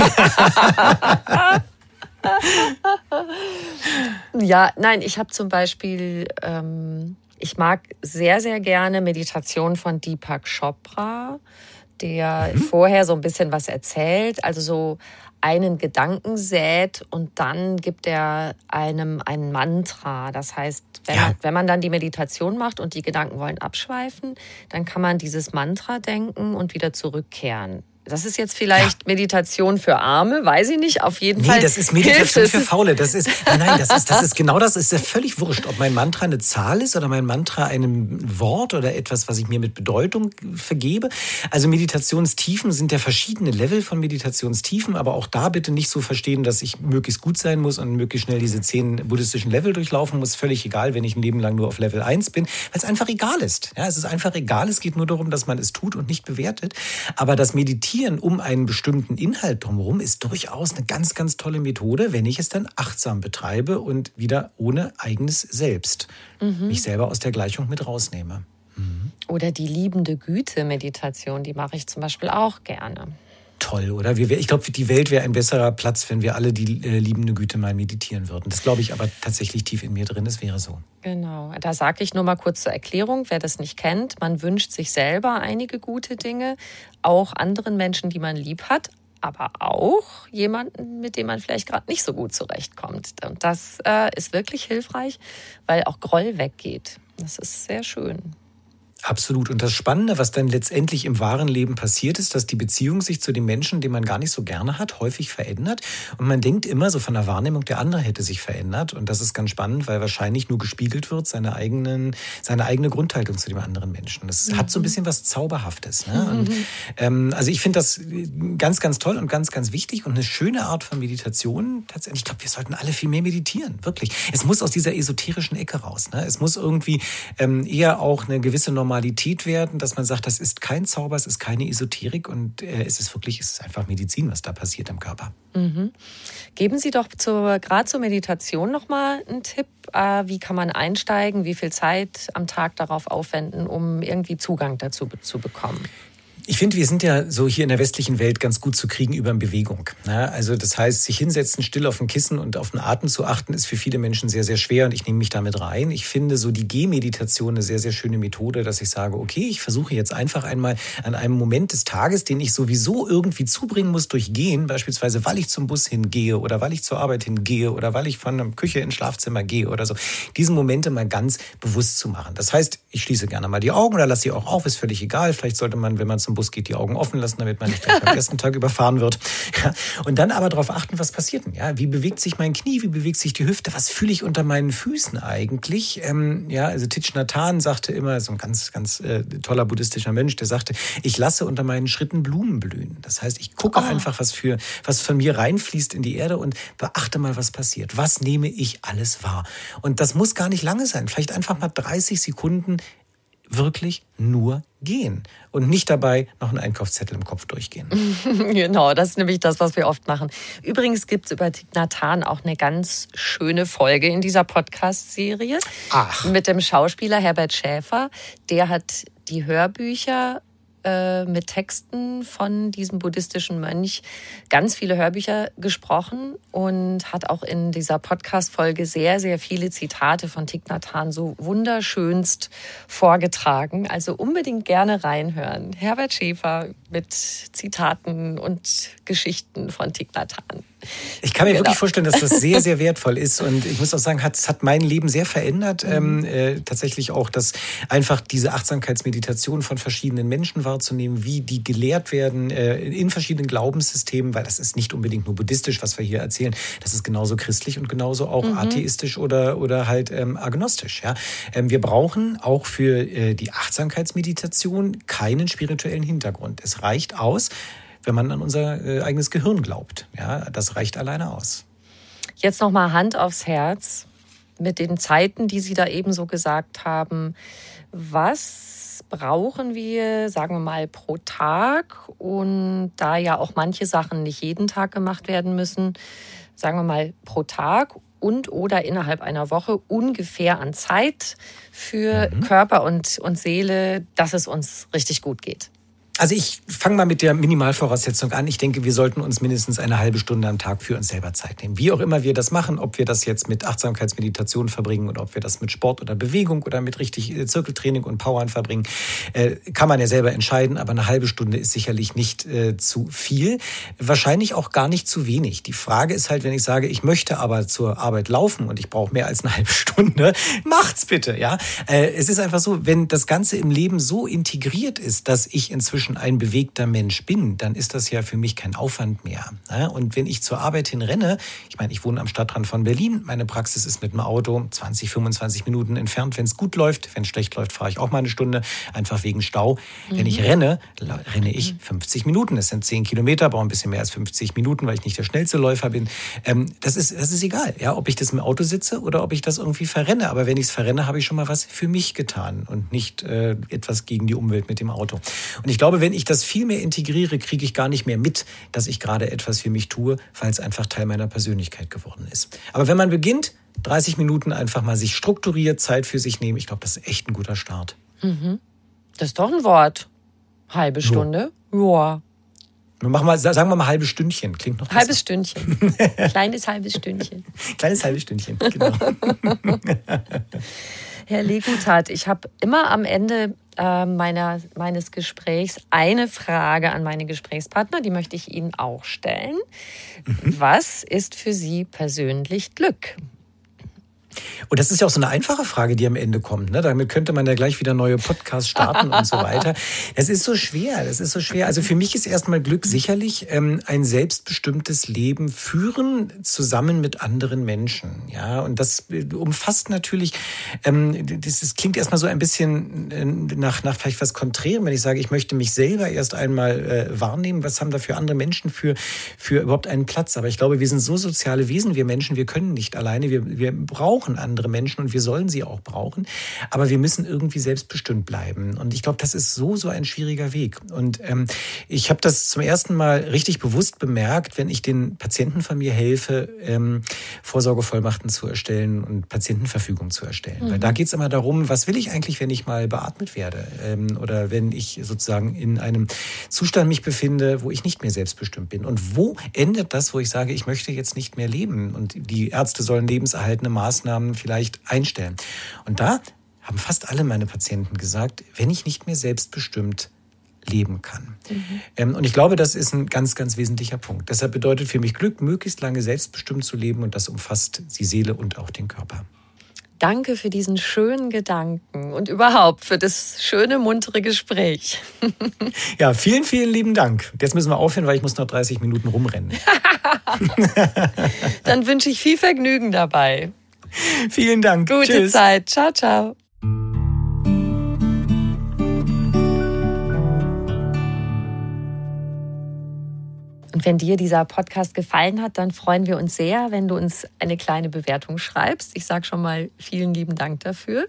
ja, nein, ich habe zum Beispiel, ähm, ich mag sehr, sehr gerne Meditation von Deepak Chopra, der mhm. vorher so ein bisschen was erzählt, also so einen Gedanken sät und dann gibt er einem ein Mantra. Das heißt, wenn, ja. man, wenn man dann die Meditation macht und die Gedanken wollen abschweifen, dann kann man dieses Mantra denken und wieder zurückkehren Das ist jetzt vielleicht ja. Meditation für Arme, weiß ich nicht. Auf jeden nee, Fall. Nee, das ist Meditation für Faule. Das ist, nein, nein, das ist, das ist genau das. Ist ja völlig wurscht, ob mein Mantra eine Zahl ist oder mein Mantra ein Wort oder etwas, was ich mir mit Bedeutung vergebe. Also Meditationstiefen sind ja verschiedene Level von Meditationstiefen, aber auch da bitte nicht so verstehen, dass ich möglichst gut sein muss und möglichst schnell diese zehn buddhistischen Level durchlaufen muss. Völlig egal, wenn ich ein Leben lang nur auf Level 1 bin, weil es einfach egal ist. Ja, es ist einfach egal. Es geht nur darum, dass man es tut und nicht bewertet. Aber das Meditieren Meditieren um einen bestimmten Inhalt drumherum ist durchaus eine ganz, ganz tolle Methode, wenn ich es dann achtsam betreibe und wieder ohne eigenes Selbst mhm. mich selber aus der Gleichung mit rausnehme. Mhm. Oder die liebende Güte-Meditation, die mache ich zum Beispiel auch gerne toll, oder? Ich glaube, die Welt wäre ein besserer Platz, wenn wir alle die äh, liebende Güte mal meditieren würden. Das glaube ich aber tatsächlich tief in mir drin, es wäre so. Genau, da sage ich nur mal kurz zur Erklärung, wer das nicht kennt. Man wünscht sich selber einige gute Dinge, auch anderen Menschen, die man lieb hat, aber auch jemanden, mit dem man vielleicht gerade nicht so gut zurechtkommt. Und das äh, ist wirklich hilfreich, weil auch Groll weggeht. Das ist sehr schön. Absolut. Und das Spannende, was dann letztendlich im wahren Leben passiert, ist, dass die Beziehung sich zu dem Menschen, den man gar nicht so gerne hat, häufig verändert. Und man denkt immer so von der Wahrnehmung, der andere hätte sich verändert. Und das ist ganz spannend, weil wahrscheinlich nur gespiegelt wird seine, eigenen, seine eigene Grundhaltung zu dem anderen Menschen. Das mhm. hat so ein bisschen was Zauberhaftes. Ne? Und, ähm, also ich finde das ganz, ganz toll und ganz, ganz wichtig und eine schöne Art von Meditation. Tatsächlich, ich glaube, wir sollten alle viel mehr meditieren. Wirklich. Es muss aus dieser esoterischen Ecke raus. Ne? Es muss irgendwie ähm, eher auch eine gewisse Normalität Normalität werden, dass man sagt, das ist kein Zauber, es ist keine Esoterik und äh, es ist wirklich, es ist einfach Medizin, was da passiert im Körper. Mhm. Geben Sie doch gerade zur Meditation nochmal einen Tipp. Äh, wie kann man einsteigen? Wie viel Zeit am Tag darauf aufwenden, um irgendwie Zugang dazu zu bekommen? Ich finde, wir sind ja so hier in der westlichen Welt ganz gut zu kriegen über Bewegung. Ja, also das heißt, sich hinsetzen, still auf ein Kissen und auf den Atem zu achten, ist für viele Menschen sehr, sehr schwer und ich nehme mich damit rein. Ich finde so die Gehmeditation eine sehr, sehr schöne Methode, dass ich sage, okay, ich versuche jetzt einfach einmal an einem Moment des Tages, den ich sowieso irgendwie zubringen muss durch Gehen, beispielsweise weil ich zum Bus hingehe oder weil ich zur Arbeit hingehe oder weil ich von der Küche ins Schlafzimmer gehe oder so, diese Momente mal ganz bewusst zu machen. Das heißt, ich schließe gerne mal die Augen oder lasse sie auch auf, ist völlig egal. Vielleicht sollte man, wenn man zum Bus geht, die Augen offen lassen, damit man nicht am ersten Tag überfahren wird. Ja, und dann aber darauf achten, was passiert denn? Ja, wie bewegt sich mein Knie? Wie bewegt sich die Hüfte? Was fühle ich unter meinen Füßen eigentlich? Ähm, ja, also Thich Nhat Hanh sagte immer, so ein ganz, ganz äh, toller buddhistischer Mensch, der sagte, ich lasse unter meinen Schritten Blumen blühen. Das heißt, ich gucke oh. einfach, was für, was von mir reinfließt in die Erde und beachte mal, was passiert. Was nehme ich alles wahr? Und das muss gar nicht lange sein. Vielleicht einfach mal 30 Sekunden wirklich nur gehen und nicht dabei noch einen Einkaufszettel im Kopf durchgehen. genau, das ist nämlich das, was wir oft machen. Übrigens gibt es über Nathan auch eine ganz schöne Folge in dieser Podcast-Serie mit dem Schauspieler Herbert Schäfer. Der hat die Hörbücher äh, mit Texten von diesem buddhistischen Mönch ganz viele Hörbücher gesprochen und hat auch in dieser Podcast-Folge sehr, sehr viele Zitate von Thich Nhat Hanh so wunderschönst vorgetragen. Also unbedingt gerne reinhören. Herbert Schäfer mit Zitaten und Geschichten von Thich Nhat Hanh. Ich kann mir genau. wirklich vorstellen, dass das sehr, sehr wertvoll ist. Und ich muss auch sagen, es hat mein Leben sehr verändert. Mhm. Ähm, äh, tatsächlich auch, dass einfach diese Achtsamkeitsmeditation von verschiedenen Menschen wahrzunehmen, wie die gelehrt werden äh, in verschiedenen Glaubenssystemen, weil das ist nicht unbedingt nur buddhistisch, was wir hier erzählen. Das ist genauso christlich und genauso auch mhm. atheistisch oder, oder halt ähm, agnostisch. Ja? Ähm, wir brauchen auch für äh, die Achtsamkeitsmeditation keinen spirituellen Hintergrund. Es reicht aus, wenn man an unser äh, eigenes Gehirn glaubt. Ja, das reicht alleine aus. Jetzt noch mal Hand aufs Herz mit den Zeiten, die Sie da eben so gesagt haben. Was brauchen wir, sagen wir mal, pro Tag? Und da ja auch manche Sachen nicht jeden Tag gemacht werden müssen, sagen wir mal pro Tag und oder innerhalb einer Woche ungefähr an Zeit für mhm. Körper und, und Seele, dass es uns richtig gut geht. Also ich fange mal mit der Minimalvoraussetzung an. Ich denke, wir sollten uns mindestens eine halbe Stunde am Tag für uns selber Zeit nehmen. Wie auch immer wir das machen, ob wir das jetzt mit Achtsamkeitsmeditation verbringen oder ob wir das mit Sport oder Bewegung oder mit richtig äh, Zirkeltraining und Powern verbringen, äh, kann man ja selber entscheiden. Aber eine halbe Stunde ist sicherlich nicht äh, zu viel. Wahrscheinlich auch gar nicht zu wenig. Die Frage ist halt, wenn ich sage, ich möchte aber zur Arbeit laufen und ich brauche mehr als eine halbe Stunde, macht's bitte, ja. Äh, es ist einfach so, wenn das Ganze im Leben so integriert ist, dass ich inzwischen schon ein bewegter Mensch bin, dann ist das ja für mich kein Aufwand mehr. Und wenn ich zur Arbeit hin renne, ich meine, ich wohne am Stadtrand von Berlin, meine Praxis ist mit dem Auto 20, 25 Minuten entfernt. Wenn es gut läuft, wenn es schlecht läuft, fahre ich auch mal eine Stunde, einfach wegen Stau. Mhm. Wenn ich mhm. renne, renne ich 50 mhm. Minuten. Das sind 10 Kilometer, brauche ein bisschen mehr als 50 Minuten, weil ich nicht der schnellste Läufer bin. Ähm, das, ist, das ist egal, ja, ob ich das im Auto sitze oder ob ich das irgendwie verrenne. Aber wenn ich es verrenne, habe ich schon mal was für mich getan und nicht äh, etwas gegen die Umwelt mit dem Auto. Und ich glaube, wenn ich das viel mehr integriere, kriege ich gar nicht mehr mit, dass ich gerade etwas für mich tue, weil es einfach Teil meiner Persönlichkeit geworden ist. Aber wenn man beginnt, 30 Minuten einfach mal sich strukturiert Zeit für sich nehmen, ich glaube, das ist echt ein guter Start. Mhm. Das ist doch ein Wort. Halbe Stunde? Ja. Mach mal, sagen wir mal halbes Stündchen. Klingt noch besser. Halbes Stündchen. Kleines halbes Stündchen. Kleines halbes Stündchen, genau. Herr Legutat, ich habe immer am Ende äh, meiner, meines Gesprächs eine Frage an meine Gesprächspartner, die möchte ich Ihnen auch stellen. Mhm. Was ist für Sie persönlich Glück? Und das ist ja auch so eine einfache Frage, die am Ende kommt. Ne? Damit könnte man ja gleich wieder neue Podcasts starten und so weiter. Das ist so schwer, das ist so schwer. Also für mich ist erstmal Glück sicherlich ähm, ein selbstbestimmtes Leben führen zusammen mit anderen Menschen. Ja, und das äh, umfasst natürlich, ähm, das, das klingt erstmal so ein bisschen äh, nach, nach vielleicht was Konträrem, wenn ich sage, ich möchte mich selber erst einmal äh, wahrnehmen. Was haben da für andere Menschen für, für überhaupt einen Platz? Aber ich glaube, wir sind so soziale Wesen, wir Menschen, wir können nicht alleine, wir, wir brauchen brauchen andere Menschen und wir sollen sie auch brauchen. Aber wir müssen irgendwie selbstbestimmt bleiben. Und ich glaube, das ist so, so ein schwieriger Weg. Und ähm, ich habe das zum ersten Mal richtig bewusst bemerkt, wenn ich den Patienten von mir helfe, ähm, Vorsorgevollmachten zu erstellen und Patientenverfügung zu erstellen. Mhm. Weil da geht es immer darum, was will ich eigentlich, wenn ich mal beatmet werde ähm, oder wenn ich sozusagen in einem Zustand mich befinde, wo ich nicht mehr selbstbestimmt bin. Und wo endet das, wo ich sage, ich möchte jetzt nicht mehr leben und die Ärzte sollen lebenserhaltende Maßnahmen Maßnahmen vielleicht einstellen. Und da haben fast alle meine Patienten gesagt, wenn ich nicht mehr selbstbestimmt leben kann. Mhm. Ähm, und ich glaube, das ist ein ganz, ganz wesentlicher Punkt. Deshalb bedeutet für mich Glück, möglichst lange selbstbestimmt zu leben und das umfasst die Seele und auch den Körper. Danke für diesen schönen Gedanken und überhaupt für das schöne, muntere Gespräch. ja, vielen, vielen lieben Dank. Jetzt müssen wir aufhören, weil ich muss noch 30 Minuten rumrennen. Dann wünsche ich viel Vergnügen dabei. Vielen Dank. Gute Tschüss. Zeit. Ciao, ciao. Und wenn dir dieser Podcast gefallen hat, dann freuen wir uns sehr, wenn du uns eine kleine Bewertung schreibst. Ich sage schon mal vielen lieben Dank dafür.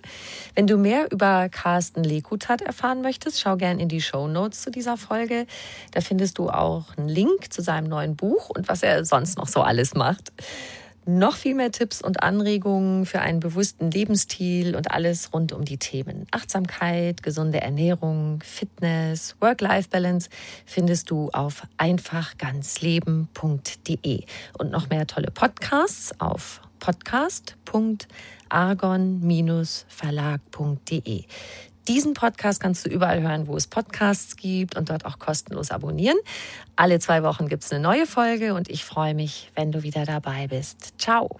Wenn du mehr über Carsten Lekutat erfahren möchtest, schau gern in die Show Notes zu dieser Folge. Da findest du auch einen Link zu seinem neuen Buch und was er sonst noch so alles macht noch viel mehr Tipps und Anregungen für einen bewussten Lebensstil und alles rund um die Themen Achtsamkeit, gesunde Ernährung, Fitness, Work-Life-Balance findest du auf einfachganzleben.de und noch mehr tolle Podcasts auf podcast.argon-verlag.de. Diesen Podcast kannst du überall hören, wo es Podcasts gibt und dort auch kostenlos abonnieren. Alle zwei Wochen gibt es eine neue Folge und ich freue mich, wenn du wieder dabei bist. Ciao.